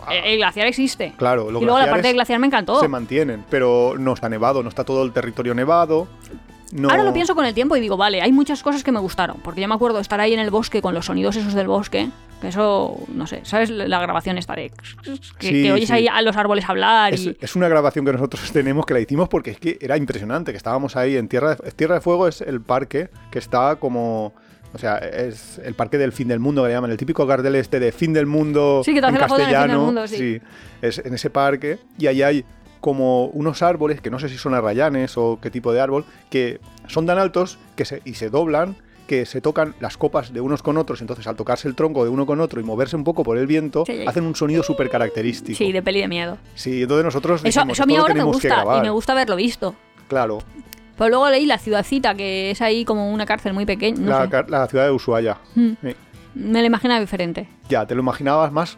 Ah, el, el glaciar existe. Claro, y luego la parte del glaciar me encantó. se mantienen, pero no está nevado, no está todo el territorio nevado. No... Ahora lo pienso con el tiempo y digo, vale, hay muchas cosas que me gustaron. Porque yo me acuerdo estar ahí en el bosque con los sonidos esos del bosque. Que eso, no sé, ¿sabes? La grabación esta de... Que, Sí, que oyes sí. ahí a los árboles hablar Es, y... es una grabación que nosotros tenemos que la hicimos porque es que era impresionante, que estábamos ahí en Tierra de, Tierra de Fuego es el parque que está como... O sea, es el parque del fin del mundo que le llaman, el típico cartel este de fin del mundo Sí, que te hace en la foto en el fin del castellano. mundo, sí. es en ese parque y ahí hay como unos árboles, que no sé si son arrayanes o qué tipo de árbol, que son tan altos que se, y se doblan que se tocan las copas de unos con otros, entonces al tocarse el tronco de uno con otro y moverse un poco por el viento, Sí. hacen un sonido súper característico. Sí, de peli de miedo. Sí, entonces nosotros Eso, dijimos, eso a mí "Esto lo ahora me gusta y grabar". me gusta haberlo visto. Claro, Pero luego leí la ciudadcita, que es ahí como una cárcel muy pequeña. no la, la ciudad de Ushuaia. Mm. Sí. Me la imaginaba diferente. Ya, te lo imaginabas más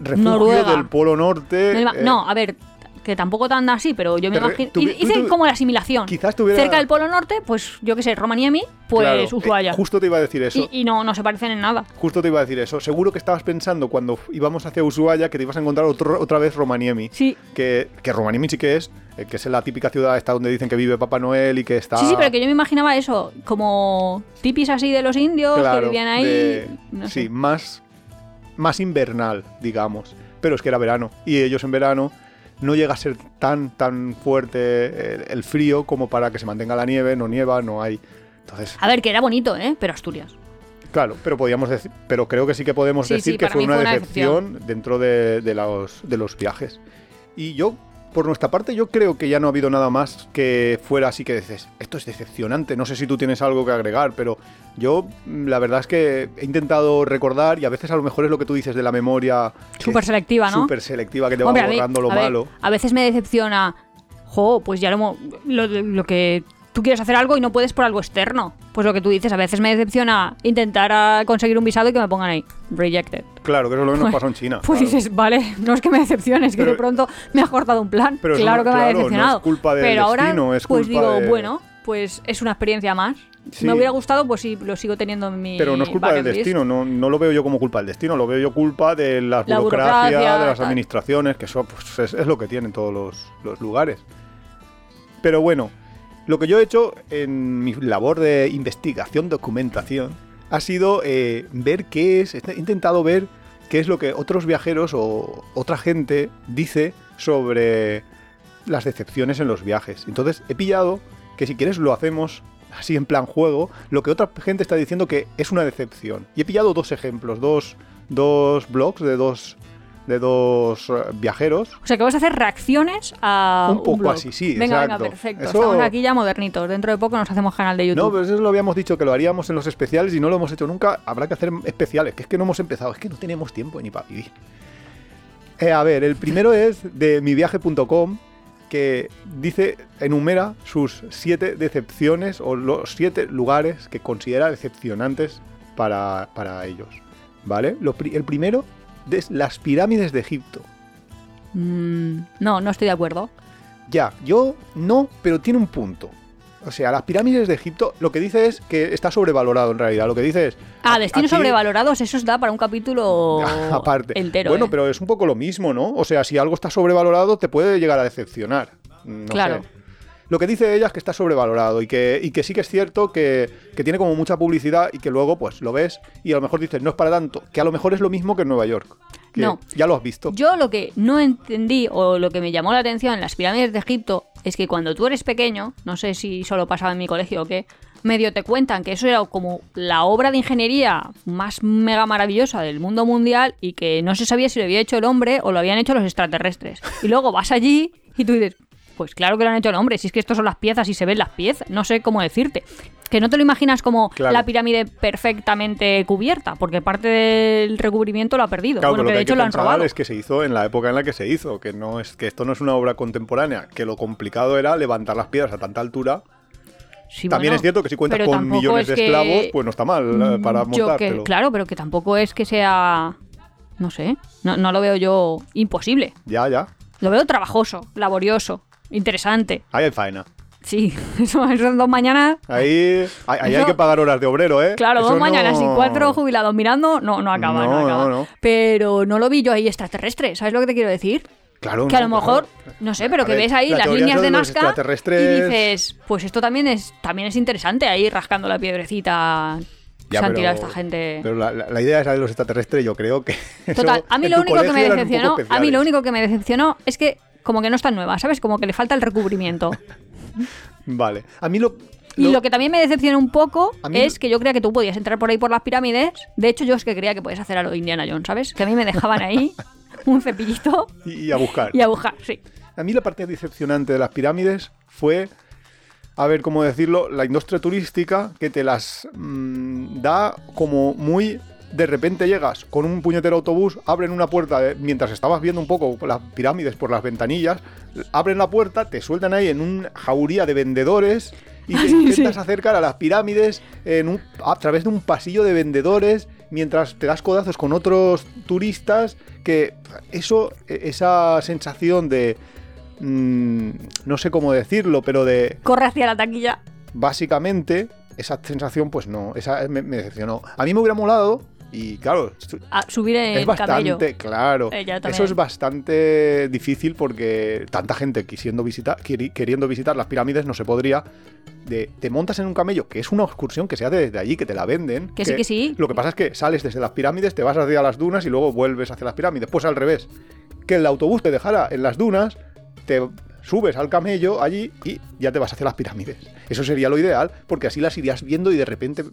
refugio Noruega. del Polo Norte. Eh, no, a ver, que tampoco tan así, pero yo me imagino... tú- Hice tú- tú- como la asimilación. Quizás tuviera... Cerca del Polo Norte, pues yo qué sé, Romaniemi, pues claro, eh, Ushuaia. justo te iba a decir eso. y, y no, no se parecen en nada. Justo te iba a decir eso. Seguro que estabas pensando cuando íbamos hacia Ushuaia que te ibas a encontrar otro- otra vez Romaniemi. Sí. Que, que Romaniemi sí que es, eh, que es la típica ciudad esta donde dicen que vive Papá Noel y que está... Sí, sí, pero que yo me imaginaba eso, como tipis así de los indios Claro, que vivían ahí. de- no sí, sé. más más invernal, digamos. Pero es que era verano. Y ellos en verano no llega a ser tan, tan fuerte el, el frío como para que se mantenga la nieve, no nieva, no hay. Entonces, A ver, que era bonito, ¿eh? Pero Asturias. Claro, pero podíamos decir, pero creo que sí que podemos Sí, decir sí, que fue una, fue una decepción, dentro de, de los, de los viajes. Y yo, por nuestra parte, yo creo que ya no ha habido nada más que fuera así que dices, esto es decepcionante. No sé si tú tienes algo que agregar, pero yo mm, la verdad es que he intentado recordar y a veces a lo mejor es lo que tú dices de la memoria Súper selectiva, ¿no? Súper selectiva que te Hombre, va a borrando lo a ver, malo. a veces me decepciona. Jo, pues ya lo, lo, lo que tú quieres hacer algo y no puedes por algo externo. Pues lo que tú dices, a veces me decepciona intentar ah, conseguir un visado y que me pongan ahí, rejected. Claro, que eso es lo que nos Pues- pasó en China. Pues claro. dices, vale, no es que me decepciones, que de pronto me has cortado un plan. Pero claro que me ha no es decepcionado. culpa del Pero ahora, destino, es pues culpa digo, de- bueno, pues es una experiencia más. Sí. Me hubiera gustado, pues sí, lo sigo teniendo en mi. Pero no es culpa del destino, no, no lo veo yo como culpa del destino, lo veo yo culpa de la, La burocracia, burocracia, de las tal. administraciones, que eso pues, es, es lo que tienen todos los, los lugares. Pero bueno, lo que yo he hecho en mi labor de investigación, documentación, ha sido eh, ver qué es, he intentado ver qué es lo que otros viajeros o otra gente dice sobre las decepciones en los viajes. Entonces he pillado que si quieres lo hacemos así en plan juego, lo que otra gente está diciendo que es una decepción. Y he pillado dos ejemplos, dos, dos blogs de dos, de dos eh, viajeros. O sea, que vas a hacer reacciones a. Un poco blog. así, sí, Venga, exacto. venga, perfecto. Eso- Estamos aquí ya modernitos. Dentro de poco nos hacemos canal de YouTube. No, pero eso lo habíamos dicho que lo haríamos en los especiales y no lo hemos hecho nunca. Habrá que hacer especiales, que es que no hemos empezado, es que no tenemos tiempo ni para vivir. Eh, a ver, el primero es de miviaje.com, que dice, enumera sus siete decepciones o los siete lugares que considera decepcionantes para, para ellos. ¿Vale? Lo el primero las pirámides de Egipto. Mm, no, no estoy de acuerdo. Ya, yo no, pero tiene un punto. O sea, las pirámides de Egipto lo que dice es que está sobrevalorado en realidad. Lo que dice es... Ah, destinos aquí- sobrevalorados, eso da para un capítulo Aparte. entero. bueno, ¿eh? pero es un poco lo mismo, ¿no? O sea, si algo está sobrevalorado, te puede llegar a decepcionar. No Claro. sé. Lo que dice ella es que está sobrevalorado y que, y que sí que es cierto que, que tiene como mucha publicidad y que luego pues lo ves y a lo mejor dices, no es para tanto, que a lo mejor es lo mismo que en Nueva York. Que No. Ya lo has visto. Yo lo que no entendí o lo que me llamó la atención en las pirámides de Egipto es que cuando tú eres pequeño, no sé si solo pasaba en mi colegio o qué, medio te cuentan que eso era como la obra de ingeniería más mega maravillosa del mundo mundial y que no se sabía si lo había hecho el hombre o lo habían hecho los extraterrestres. Y luego vas allí y tú dices, pues claro que lo han hecho el hombre, si es que estos son las piezas y se ven las piezas, no sé cómo decirte. Que no te lo imaginas como Claro. la pirámide perfectamente cubierta, porque parte del recubrimiento lo ha perdido. Claro, bueno, pero que lo de hay hecho que lo han robado. es que se hizo en la época en la que se hizo, que no es que esto no es una obra contemporánea, que lo complicado era levantar las piedras a tanta altura. Sí, También bueno, es cierto que si cuentas con millones es de esclavos, pues no está mal eh, para Mm, yo montártelo. Claro, pero que tampoco es que sea. No sé. No, no lo veo yo imposible. Ya, ya. Lo veo trabajoso, laborioso, interesante. Ahí hay faena. Sí, eso, eso dos mañanas. Ahí, ahí, hay que pagar horas de obrero, ¿eh? Claro, Eso dos mañanas no- y cuatro jubilados mirando, no, no acaba, no, No, acaba. no. Pero no lo vi yo ahí extraterrestre, ¿sabes lo que te quiero decir? Claro, Que a lo mejor, no sé, pero que ver, ves ahí la las líneas de Nazca y dices, pues esto también es, también es interesante ahí rascando la piedrecita. Ya, se han pero- tirado esta gente. Pero la, la- la idea esa de los extraterrestres, yo creo que. eso Total, a mí lo único que me decepcionó, a mí lo único que me decepcionó es que como que no está nueva, ¿sabes? Como que le falta el recubrimiento. Vale. A mí lo. Y lo que también me decepcionó un poco es que yo creía que tú podías entrar por ahí por las pirámides. De hecho, yo es que creía que podías hacer a lo de Indiana Jones, ¿sabes? Que a mí me dejaban ahí un cepillito Y, y a buscar. y a buscar, sí. A mí la parte decepcionante de las pirámides fue, a ver cómo decirlo, la industria turística que te las mm, da como muy... De repente llegas con un puñetero autobús, abren una puerta, de- mientras estabas viendo un poco las pirámides por las ventanillas, abren la puerta, te sueltan ahí en una jauría de vendedores y te Sí, intentas sí. acercar a las pirámides en un- a través de un pasillo de vendedores mientras te das codazos con otros turistas que eso, e- esa sensación de mm, no sé cómo decirlo, pero de Corre hacia la taquilla. básicamente esa sensación, pues no, esa me, me decepcionó. A mí me hubiera molado Y claro, A subir en es bastante, camello. claro. Eh, Eso es bastante difícil porque tanta gente quisiendo visitar, queri- queriendo visitar las pirámides no se podría. De, te montas en un camello, que es una excursión que se hace desde allí, que te la venden. Que sí, que sí. Lo que pasa es que sales desde las pirámides, te vas hacia las dunas y luego vuelves hacia las pirámides. Pues al revés. Que el autobús te dejara en las dunas, te subes al camello allí y ya te vas hacia las pirámides. Eso sería lo ideal, porque así las irías viendo y de repente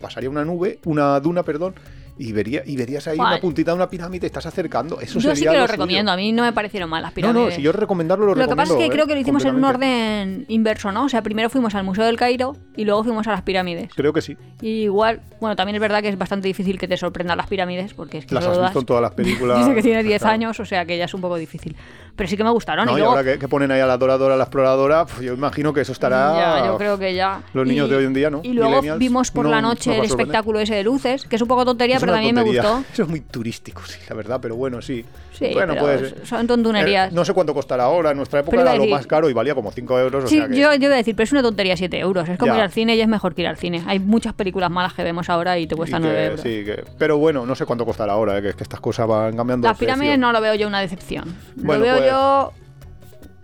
pasaría una nube, una duna, perdón, y, vería, y verías ahí una puntita de una pirámide, estás acercando. Eso Yo sí sería que lo suyo. recomiendo. A mí no me parecieron mal las No, pirámides. no, si yo recomendarlo lo, Lo que recomiendo. pasa es que ¿eh? creo que lo hicimos en un orden inverso, ¿no? O sea, primero fuimos al Museo del Cairo y luego fuimos a las pirámides. Creo que sí. Y igual, bueno, también es verdad que es bastante difícil que te sorprendan las pirámides, porque es que Las has das- visto en todas las películas. Dice que tienes 10 Claro. años, o sea que ya es un poco difícil. Pero sí que me gustaron. No, y y ahora que, que ponen ahí a la adoradora, a la exploradora, pues yo imagino que eso estará. Ya, yo creo que ya. Los niños Y- de hoy en día, ¿no? Y luego vimos por no- la no noche el espectáculo ese de luces, que es un poco tontería, Es pero también me tontería. gustó. Eso es muy turístico, sí, la verdad, pero bueno, sí. Sí, bueno, puede ser. son tontunerías. Eh, no sé cuánto costará ahora, en nuestra época era a lo decir- más caro y valía como 5 euros. o Sí, sea que- yo, yo iba a decir, pero es una tontería 7 euros. Es como Ya. ir al cine y es mejor que ir al cine. Hay muchas películas malas que vemos ahora y te y cuestan que- 9 euros. sí, que- pero bueno, no sé cuánto costará ahora, eh, que, es que estas cosas van cambiando. Las pirámides no lo veo yo una decepción. Bueno, lo veo pues-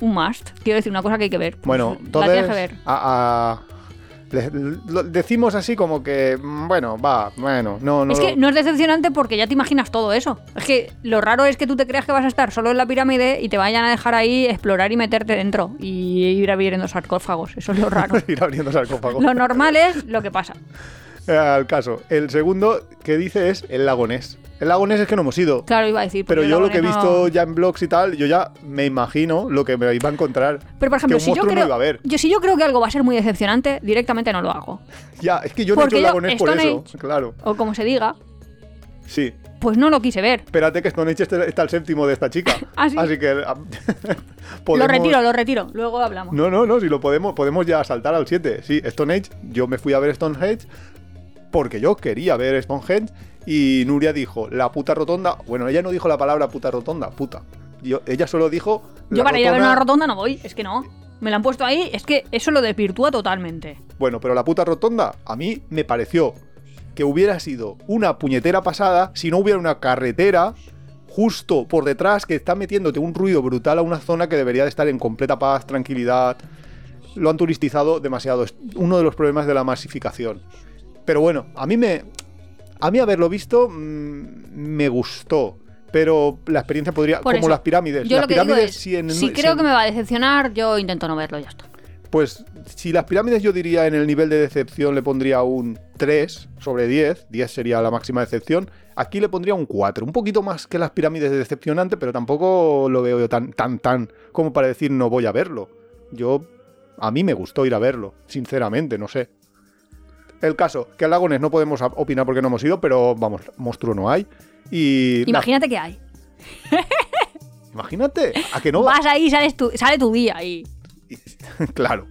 un must. Quiero decir, una cosa que hay que ver. Pues, Bueno, la entonces. tienes que ver. a- a- le- lo decimos así como que, mm, bueno, va, bueno, no, no. es lo- que no es decepcionante porque ya te imaginas todo eso. Es que lo raro es que tú te creas que vas a estar solo en la pirámide y te vayan a dejar ahí explorar y meterte dentro y ir abriendo sarcófagos. Eso es lo raro. ir abriendo sarcófago. lo normal es lo que pasa. Eh, Al caso. El segundo que dice es el lago Ness. El lago Ness es que no hemos ido. Claro, iba a decir. Pero porque yo lo que he no- visto ya en blogs y tal, yo ya me imagino lo que me iba a encontrar. Pero por ejemplo, que un si yo, creo, no iba a ver. yo si yo creo que algo va a ser muy decepcionante, directamente no lo hago. Ya, es que yo no he Porque hecho el lago Ness por Stone eso. Age- Claro, O como se diga, sí. pues no lo quise ver. Espérate que Stone Age este- está el séptimo de esta chica. ¿Ah, sí? Así que. ah, Lo retiro, lo retiro. Luego hablamos. No, no, no, si lo podemos, podemos ya saltar al 7. Sí, Stone Age, yo me fui a ver Stonehenge porque yo quería ver Stonehenge y Nuria dijo, la puta rotonda. Bueno, ella no dijo la palabra puta rotonda, puta. Yo, ella solo dijo. Yo para ir a ver rotonda- una rotonda no voy, es que no. Me la han puesto ahí, es que eso lo desvirtúa totalmente. Bueno, pero la puta rotonda a mí me pareció que hubiera sido una puñetera pasada si no hubiera una carretera justo por detrás que está metiéndote un ruido brutal a una zona que debería de estar en completa paz, tranquilidad. Lo han turistizado demasiado. Es uno de los problemas de la masificación. Pero bueno, a mí me. A mí haberlo visto mm, me gustó. Pero la experiencia podría. Por como eso, las pirámides. Yo las lo que digo pirámides, es, si en- si creo que me va a decepcionar, yo intento no verlo, ya está. Pues si las pirámides yo diría en el nivel de decepción le pondría un 3 sobre 10, 10 sería la máxima decepción, aquí le pondría un 4, un poquito más que las pirámides de decepcionante, pero tampoco lo veo yo tan, tan, tan como para decir no voy a verlo. Yo, a mí me gustó ir a verlo, sinceramente, no sé. El caso, que al Lagones no podemos op- opinar porque no hemos ido, pero vamos, monstruo no hay. Y... la- Imagínate que hay. imagínate, a que no va. Vas ahí, sales tu, sale tu día ahí. claro.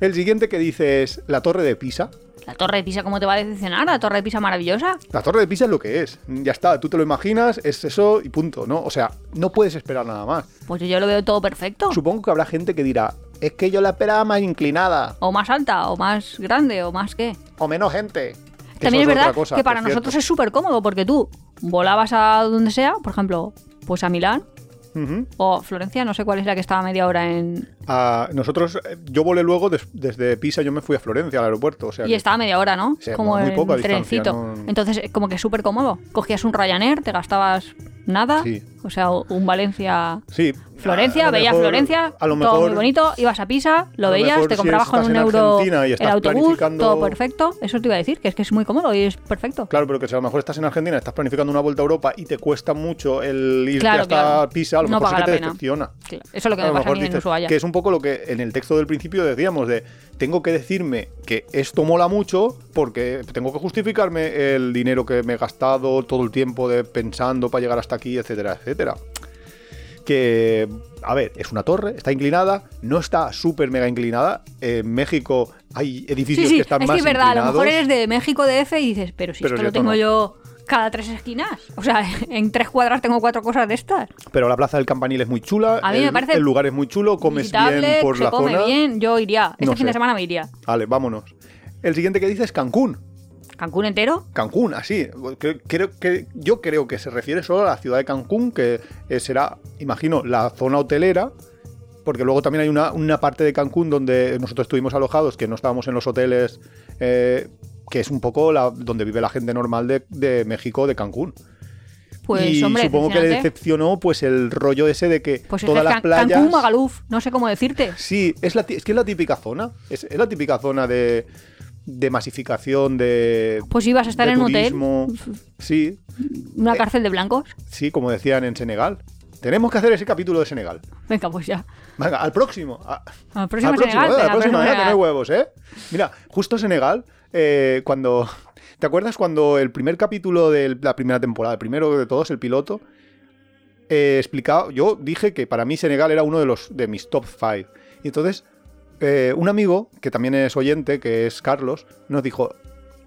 El siguiente que dice es la Torre de Pisa. La torre de Pisa, ¿cómo te va a decepcionar? La torre de Pisa maravillosa. La torre de Pisa es lo que es. Ya está, tú te lo imaginas, es eso y punto, ¿no? O sea, no puedes esperar nada más. Pues yo lo veo todo perfecto. Supongo que habrá gente que dirá, es que yo la esperaba más inclinada, O más alta, o más grande, o más qué. o menos gente. También es verdad cosa, que para nosotros cierto. es súper cómodo porque tú volabas a donde sea, por ejemplo, pues a Milán Ujú. o Florencia, no sé cuál es la que estaba media hora en... Ah, nosotros, eh, yo volé luego des- desde Pisa, yo me fui a Florencia, al aeropuerto. O sea Y que- estaba media hora, ¿no? Sí, como muy poca trencito. no- Entonces, eh, como que súper cómodo. Cogías un Ryanair, te gastabas nada. Sí. O sea, un Valencia... Sí. Florencia, a veías mejor- Florencia, a lo todo muy bonito, ibas a Pisa, lo veías, te si comprabas con un euro el autobús, planificando- todo perfecto. Eso te iba a decir, que es que es muy cómodo y es perfecto. Claro, pero que si a lo mejor estás en Argentina, estás planificando una vuelta a Europa y te cuesta mucho el irte Claro, hasta claro. Pisa, a lo No mejor sí paga que la te pena. decepciona. Claro, Eso es lo que A me pasa a mí en Ushuaia. que es un poco lo que en el texto del principio decíamos de tengo que decirme que esto mola mucho porque tengo que justificarme el dinero que me he gastado todo el tiempo de pensando para llegar hasta aquí, etcétera, etcétera. Que, a ver, es una torre, está inclinada, no está súper mega inclinada. En México hay edificios sí, que están es más que es verdad, a lo mejor eres de México DF y dices, pero si Pero esto si lo tengo no. yo cada tres esquinas. O sea, en tres cuadras tengo cuatro cosas de estas. Pero la plaza del Campanil es muy chula. A mí el, me parece el lugar es muy chulo, comes bien por se la come zona. bien, yo iría. Este No fin de semana me iría. Vale, vámonos. El siguiente que dice es Cancún. ¿Cancún entero? Cancún, así. Creo, creo que, yo creo que se refiere solo a la ciudad de Cancún, que eh, será, imagino, la zona hotelera. Porque luego también hay una, una parte de Cancún donde nosotros estuvimos alojados, que no estábamos en los hoteles, eh, que es un poco la, donde vive la gente normal de, de México, de Cancún. Pues, y hombre, supongo que le decepcionó pues el rollo ese de que Pues es todas que las playas... Cancún, Magaluf, no sé cómo decirte. Sí, es, la, es que es la típica zona. Es, es la típica zona de, de masificación, de. Pues ibas a estar en un hotel. Sí, una cárcel de blancos. sí, como decían en Senegal. Tenemos que hacer ese capítulo de Senegal. Venga, pues ya. Venga, al próximo. A- Al próximo al Senegal, ¿eh? venga, al próximo, próximo eh, tener huevos, ¿eh? Mira, justo Senegal, eh, cuando. ¿Te acuerdas cuando el primer capítulo de la primera temporada, el primero de todos, el piloto, eh, explicaba. Yo dije que para mí Senegal era uno de los de mis top 5. Y entonces, eh, un amigo, que también es oyente, que es Carlos, nos dijo.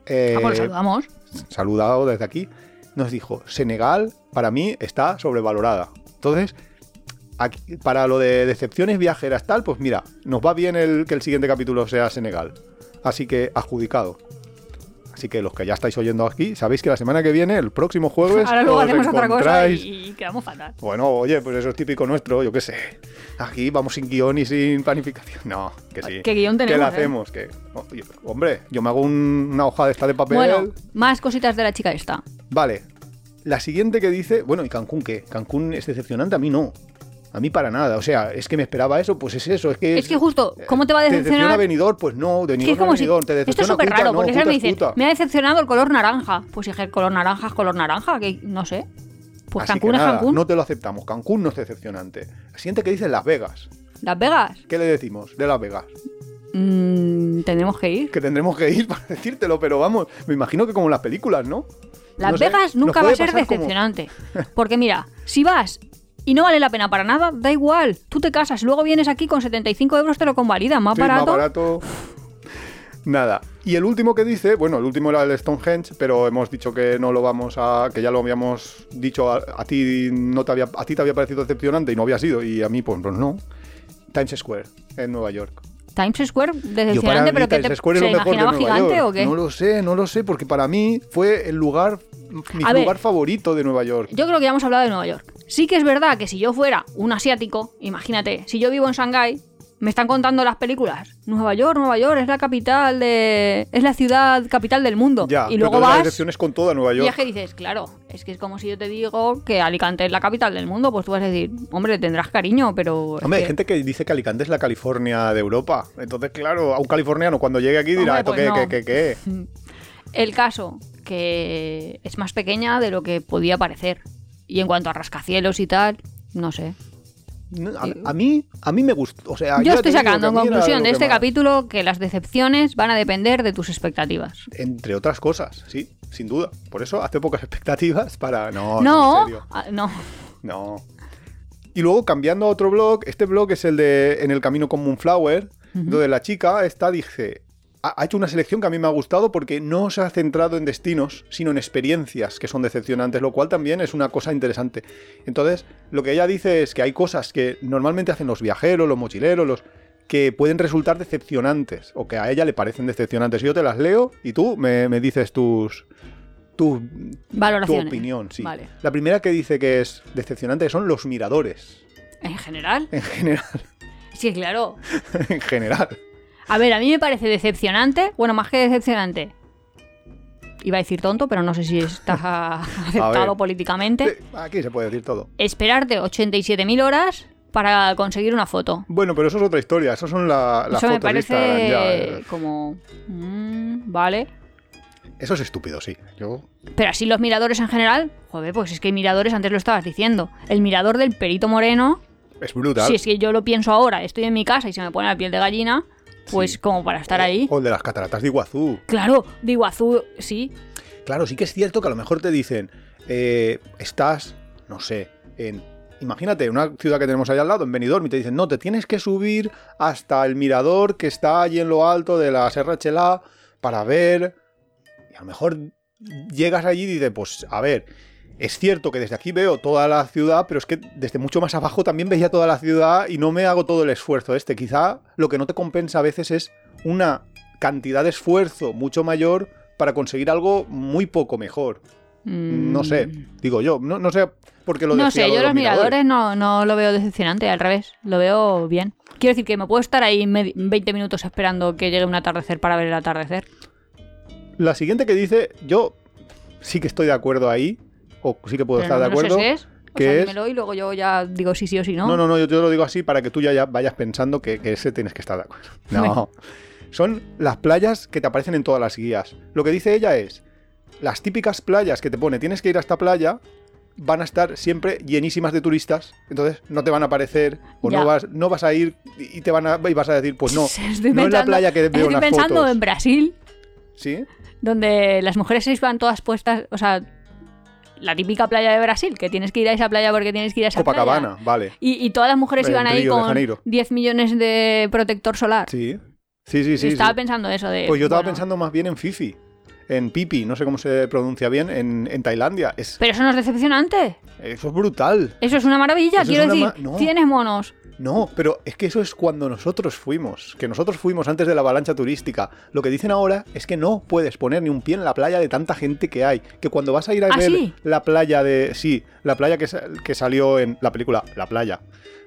eh, Ah, pues saludamos. saludado desde aquí, nos dijo, Senegal para mí está sobrevalorada. Entonces, aquí- para lo de decepciones viajeras tal, pues mira, nos va bien el, que el siguiente capítulo sea Senegal. Así que adjudicado. Así que los que ya estáis oyendo aquí, sabéis que la semana que viene, el próximo jueves, Ahora luego os hacemos otra cosa encontráis- y, y quedamos fatal. Bueno, oye, pues eso es típico nuestro, yo qué sé. Aquí vamos sin guion y sin planificación. No, que sí. ¿Qué guion ¿Qué tenemos, le eh? hacemos? Que, hombre, yo me hago un- una hoja de esta de papel. Bueno, más cositas de la chica esta. Vale. La siguiente que dice, bueno, ¿y Cancún qué? Cancún es decepcionante, a mí no. A mí para nada. O sea, es que me esperaba eso, pues es eso. Es que, Es que justo, ¿cómo te va a ¿Te decepciona decepcionar? Pues no, Es que Benidorm es como no si... Benidorm. ¿Te Esto es súper raro, No, porque Cuta siempre me dicen, me ha decepcionado el color naranja. Pues dije, el color naranja es color naranja, que no sé. Pues Así Cancún que es Cancún. no te lo aceptamos. Cancún no es decepcionante. Siguiente que dice Las Vegas. Las Vegas, ¿Qué le decimos de Las Vegas? mm, tendremos que ir. Que tendremos que ir para decírtelo, pero vamos, me imagino que como en las películas, ¿no? Las No Vegas nunca va a ser como- decepcionante. Porque mira, si vas y no vale la pena para nada, da igual. Tú te casas luego vienes aquí con 75 euros, te lo convalidan. Más Sí, barato. más barato. Nada. Y el último que dice, bueno, el último era el Stonehenge, pero hemos dicho que no lo vamos a, que ya lo habíamos dicho a, a ti no te había, a ti te había parecido decepcionante y no había sido y a mí pues, pues no. Times Square en Nueva York. Times Square, para decepcionante, pero que te, Square es se imaginaba gigante York. o qué? No lo sé, no lo sé, porque para mí fue el lugar, mi A ver. lugar favorito de Nueva York. Yo creo que ya hemos hablado de Nueva York. Sí que es verdad que si yo fuera un asiático, imagínate, si yo vivo en Shanghái, me están contando las películas. Nueva York, Nueva York es la capital de. es la ciudad capital del mundo. Ya, y luego vas. decepción es con toda Nueva Y York. es que dices, claro, es que es como si yo te digo que Alicante es la capital del mundo, pues tú vas a decir, hombre, tendrás cariño, pero. Hombre, hay que- gente que dice que Alicante es la California de Europa. Entonces, claro, a un californiano cuando llegue aquí dirá, Hombre, ¿esto pues qué, no. qué, qué, qué? El caso, que es más pequeña de lo que podía parecer. Y en cuanto a rascacielos y tal, no sé. A, a mí, a mí me gustó. O sea, Yo estoy sacando en conclusión de este más- capítulo que las decepciones van a depender de tus expectativas. Entre otras cosas, sí, sin duda. Por eso hace pocas expectativas para. No, no, No, ah, no. No. Y luego cambiando a otro blog, este blog es el de En el camino con Moonflower, donde la chica esta dice, ha hecho una selección que a mí me ha gustado porque no se ha centrado en destinos, sino en experiencias que son decepcionantes, lo cual también es una cosa interesante. Entonces, lo que ella dice es que hay cosas que normalmente hacen los viajeros, los mochileros, los que pueden resultar decepcionantes o que a ella le parecen decepcionantes. Yo te las leo y tú me, me dices tus, tu, tu opinión. Sí. Vale. La primera que dice que es decepcionante son los miradores. En general. En general. Sí, claro. en general. A ver, a mí me parece decepcionante. Bueno, más que decepcionante. Iba a decir tonto, pero no sé si está aceptado políticamente. Aquí se puede decir todo. Esperarte 87.000 horas para conseguir una foto. Bueno, pero eso es otra historia. Eso son la- las Eso me fotos de Instagram. ya, parece eh. como... mm, vale. Eso es estúpido, sí. Yo. Pero así los miradores en general, joder, pues es que hay miradores, antes lo estabas diciendo. El mirador del Perito Moreno, Es brutal. si es que yo lo pienso ahora, estoy en mi casa y se me pone la piel de gallina, pues Sí. como para estar ahí. O el de las cataratas de Iguazú. Claro, de Iguazú, sí. Claro, sí que es cierto que a lo mejor te dicen, eh, estás, no sé, en. Imagínate, una ciudad que tenemos ahí al lado, en Benidorm, y te dicen, no, te tienes que subir hasta el mirador que está allí en lo alto de la Serra Chelá para ver. Y a lo mejor llegas allí y dices, pues, a ver, es cierto que desde aquí veo toda la ciudad, pero es que desde mucho más abajo también veía toda la ciudad y no me hago todo el esfuerzo este. Quizá lo que no te compensa a veces es una cantidad de esfuerzo mucho mayor para conseguir algo muy poco mejor. Mm, No sé, digo yo. No, no sé por qué lo No sé, lo yo de los miradores no, no lo veo decepcionante, al revés, lo veo bien. Quiero decir que me puedo estar ahí medi- 20 minutos esperando que llegue un atardecer para ver el atardecer. La siguiente que dice, yo sí que estoy de acuerdo ahí, o sí que puedo Pero estar no de acuerdo. es. O que sea, es- dímelo y luego yo ya digo sí, sí o sí, ¿no? No, no, no, yo te lo digo así para que tú ya, ya vayas pensando que, que ese tienes que estar de acuerdo. No. Son las playas que te aparecen en todas las guías. Lo que dice ella es, las típicas playas que te pone, tienes que ir a esta playa, van a estar siempre llenísimas de turistas, entonces no te van a aparecer o Ya. no vas, no vas a ir y te van a, y vas a decir, pues no, Estoy no es la playa que veo Estoy las pensando fotos. en Brasil, ¿Sí? donde las mujeres se van todas puestas, o sea, la típica playa de Brasil, que tienes que ir a esa playa porque tienes que ir a esa playa. Copacabana, vale. Y, y todas las mujeres En iban ahí con Janeiro. 10 millones de protector solar. Sí, sí, sí. sí, estaba sí. pensando eso de... Pues yo estaba bueno, pensando más bien en Fifi, en Pipi, no sé cómo se pronuncia bien, en, en Tailandia. Es, Pero eso no es decepcionante. eso es brutal. Eso es una maravilla, Eso quiero una decir. ma- no. Tienes monos. No, pero es que eso es cuando nosotros fuimos, que nosotros fuimos antes de la avalancha turística. Lo que dicen ahora es que no puedes poner ni un pie en la playa de tanta gente que hay, que cuando vas a ir a ¿Ah, ver sí? la playa de sí, la playa que, que salió en la película La playa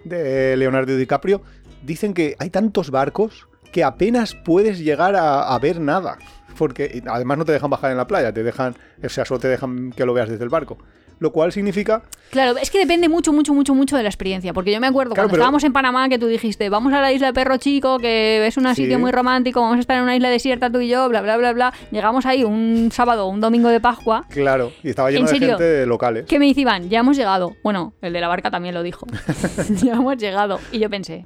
de Leonardo DiCaprio, dicen que hay tantos barcos que apenas puedes llegar a, a ver nada, porque además no te dejan bajar en la playa, te dejan, o sea, solo te dejan que lo veas desde el barco. Lo cual significa Claro, es que depende mucho, mucho, mucho, mucho de la experiencia. Porque yo me acuerdo Claro, cuando pero- estábamos en Panamá que tú dijiste, vamos a la isla de Perro Chico, que es un Sí. sitio muy romántico, vamos a estar en una isla desierta tú y yo, bla, bla, bla, bla. Llegamos ahí un sábado o un domingo de Pascua. Claro, y estaba lleno ¿En de serio? gente de locales. Que me decían, ya hemos llegado. Bueno, el de la barca también lo dijo. ya hemos llegado. Y yo pensé,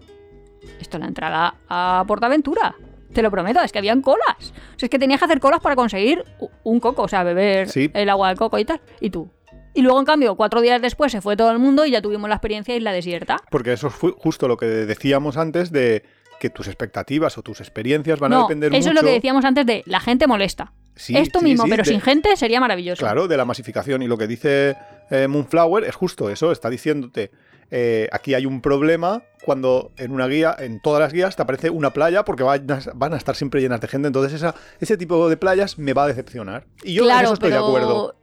esto es la entrada a Portaventura. Te lo prometo, es que habían colas. O sea, es que tenías que hacer colas para conseguir un coco, o sea, beber Sí. el agua del coco y tal. Y tú. Y luego, en cambio, cuatro días después se fue todo el mundo y ya tuvimos la experiencia de isla desierta. Porque eso fue justo lo que decíamos antes de que tus expectativas o tus experiencias van a depender eso mucho. es lo que decíamos antes de la gente molesta. Sí, Esto sí, mismo, sí, pero de- sin gente sería maravilloso. Claro, de la masificación. Y lo que dice eh, Moonflower es justo eso. Está diciéndote, eh, aquí hay un problema cuando en una guía, en todas las guías, te aparece una playa porque van a, van a estar siempre llenas de gente. Entonces esa, ese tipo de playas me va a decepcionar. Y yo en claro, eso estoy pero... de acuerdo.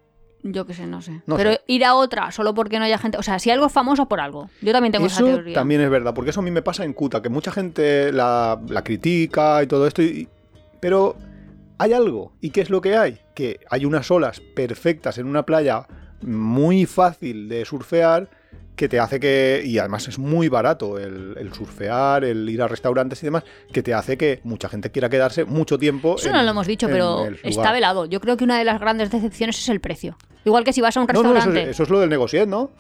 Yo qué sé, no sé. No pero sé. ir a otra solo porque no haya gente. O sea, si algo es famoso por algo. Yo también tengo esa teoría. también es verdad, porque eso a mí me pasa en Kuta, que mucha gente la, la critica y todo esto, y- pero hay algo. ¿Y qué es lo que hay? Que hay unas olas perfectas en una playa muy fácil de surfear que te hace que, y además es muy barato el, el surfear, el ir a restaurantes y demás, que te hace que mucha gente quiera quedarse mucho tiempo. Eso en- no lo hemos dicho, pero está velado. Yo creo que una de las grandes decepciones es el precio. Igual que si vas a un No, no, eso, restaurante. es- eso es lo del negocio, ¿no?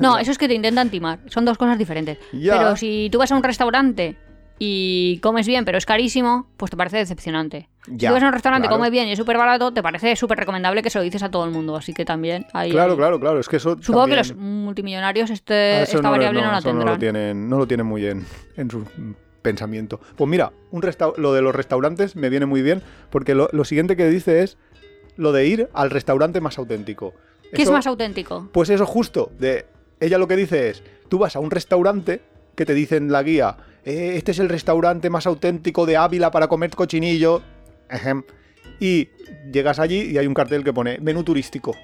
No, eso es que te intentan timar. Son dos cosas diferentes. Ya. Pero si tú vas a un restaurante y comes bien, pero es carísimo, pues te parece decepcionante. Si Ya, tú vas a un restaurante, claro. comes bien y es súper barato, te parece súper recomendable que se lo dices a todo el mundo. Así que también hay. Claro, claro, claro. Es que eso. Supongo que los multimillonarios este, Ah, esta no lo- variable no, la tendrán. No lo tienen, no lo tienen muy bien en su pensamiento. Pues mira, un resta- lo de los restaurantes me viene muy bien porque lo, lo siguiente que dice es lo de ir al restaurante más auténtico. ¿Qué es más auténtico? Pues eso justo. De, ella lo que dice es, tú vas a un restaurante que te dice en la guía, "Eh, este es el restaurante más auténtico de Ávila para comer cochinillo. Ejem. Y llegas allí y hay un cartel que pone menú turístico.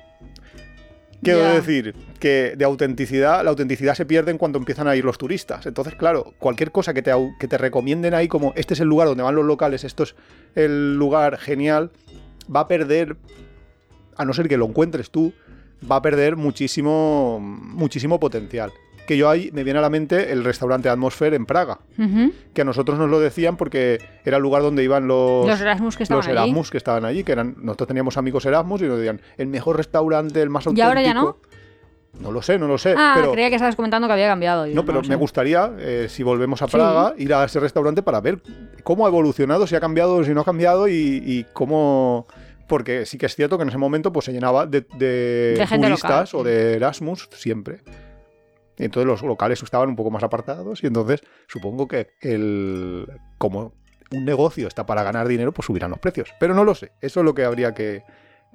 Quiero decir que de autenticidad, la autenticidad se pierde en cuanto empiezan a ir los turistas. Entonces, claro, cualquier cosa que te, que te recomienden ahí como este es el lugar donde van los locales, esto es el lugar genial, va a perder, a no ser que lo encuentres tú, va a perder muchísimo, muchísimo potencial. Que yo ahí me viene a la mente el restaurante Atmosphere en Praga, que a nosotros nos lo decían porque era el lugar donde iban los, Los Erasmus que estaban los allí. Erasmus que estaban allí, que eran nosotros teníamos amigos Erasmus y nos decían el mejor restaurante, el más ¿Y auténtico. ahora ya no? No lo sé, no lo sé, Ah, pero creía que estabas comentando que había cambiado. No, pero me sé. gustaría, eh, si volvemos a Sí. Praga, ir a ese restaurante para ver cómo ha evolucionado, si ha cambiado, si no ha cambiado y, y cómo... Porque sí que es cierto que en ese momento pues, se llenaba de, de De gente turistas local, o de Erasmus siempre. Y entonces los locales estaban un poco más apartados y entonces supongo que el como un negocio está para ganar dinero, pues subirán los precios. Pero no lo sé, eso es lo que habría que,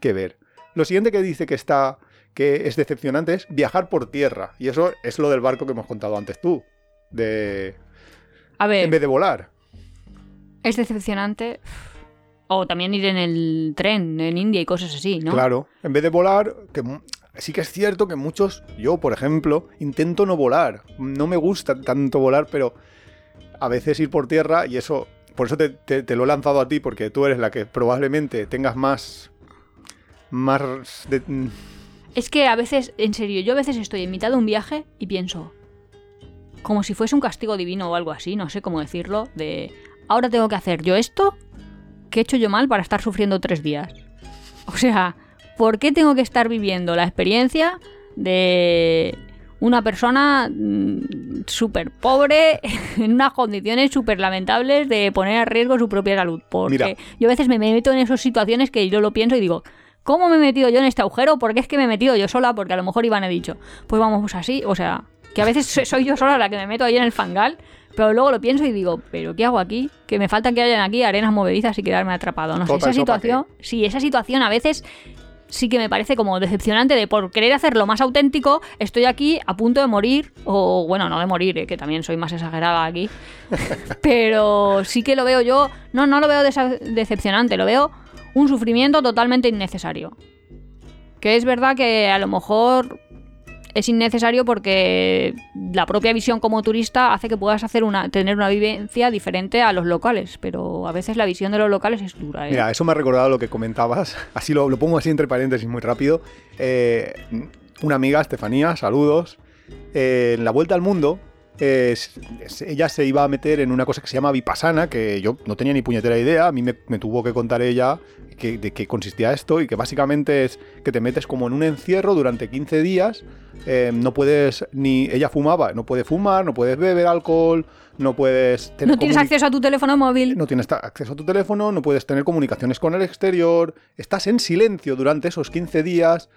que ver. Lo siguiente que dice que está que es decepcionante es viajar por tierra. Y eso es lo del barco que hemos contado antes tú. De. A ver, En vez de volar. es decepcionante. O también ir en el tren en India y cosas así, ¿no? Claro, en vez de volar, que sí que es cierto que muchos, yo por ejemplo, intento no volar. No me gusta tanto volar, pero a veces ir por tierra y eso, por eso te, te- te lo he lanzado a ti, porque tú eres la que probablemente tengas más... Más... de- mm, Es que a veces, en serio, yo a veces estoy en mitad de un viaje y pienso, como si fuese un castigo divino o algo así, no sé cómo decirlo, de ahora tengo que hacer yo esto, ¿qué he hecho yo mal para estar sufriendo tres días? O sea, ¿por qué tengo que estar viviendo la experiencia de una persona mm, súper pobre en unas condiciones súper lamentables de poner a riesgo su propia salud? Porque Mira. yo a veces me meto en esas situaciones que yo lo pienso y digo, ¿cómo me he metido yo en este agujero? Porque es que me he metido yo sola, porque a lo mejor Iván he dicho, pues vamos así, o sea, que a veces so- soy yo sola la que me meto ahí en el fangal, pero luego lo pienso y digo, ¿pero qué hago aquí? Que me falta que hayan aquí arenas movedizas y quedarme atrapado. No sé, esa ¿eso pa' situación, sí, esa situación a veces sí que me parece como decepcionante de por querer hacerlo más auténtico, estoy aquí a punto de morir, o bueno, no de morir, eh, que también soy más exagerada aquí, pero sí que lo veo yo, no, no lo veo decepcionante, lo veo un sufrimiento totalmente innecesario. Que es verdad que a lo mejor es innecesario porque la propia visión como turista hace que puedas hacer una, tener una vivencia diferente a los locales, pero a veces la visión de los locales es dura. ¿eh? Mira, eso me ha recordado lo que comentabas. Así lo, lo pongo así entre paréntesis muy rápido. Eh, una amiga, Estefanía, saludos. eh, en la vuelta al mundo, eh, ella se iba a meter en una cosa que se llama Vipassana, que yo no tenía ni puñetera idea. A mí me, me tuvo que contar ella que- de qué consistía esto y que básicamente es que te metes como en un encierro durante 15 días. eh, no puedes ni. Ella fumaba, no puede fumar, no puedes beber alcohol, no puedes tener no tienes acceso a tu teléfono móvil. no tienes acceso a tu teléfono, no puedes tener comunicaciones con el exterior, estás en silencio durante esos 15 días.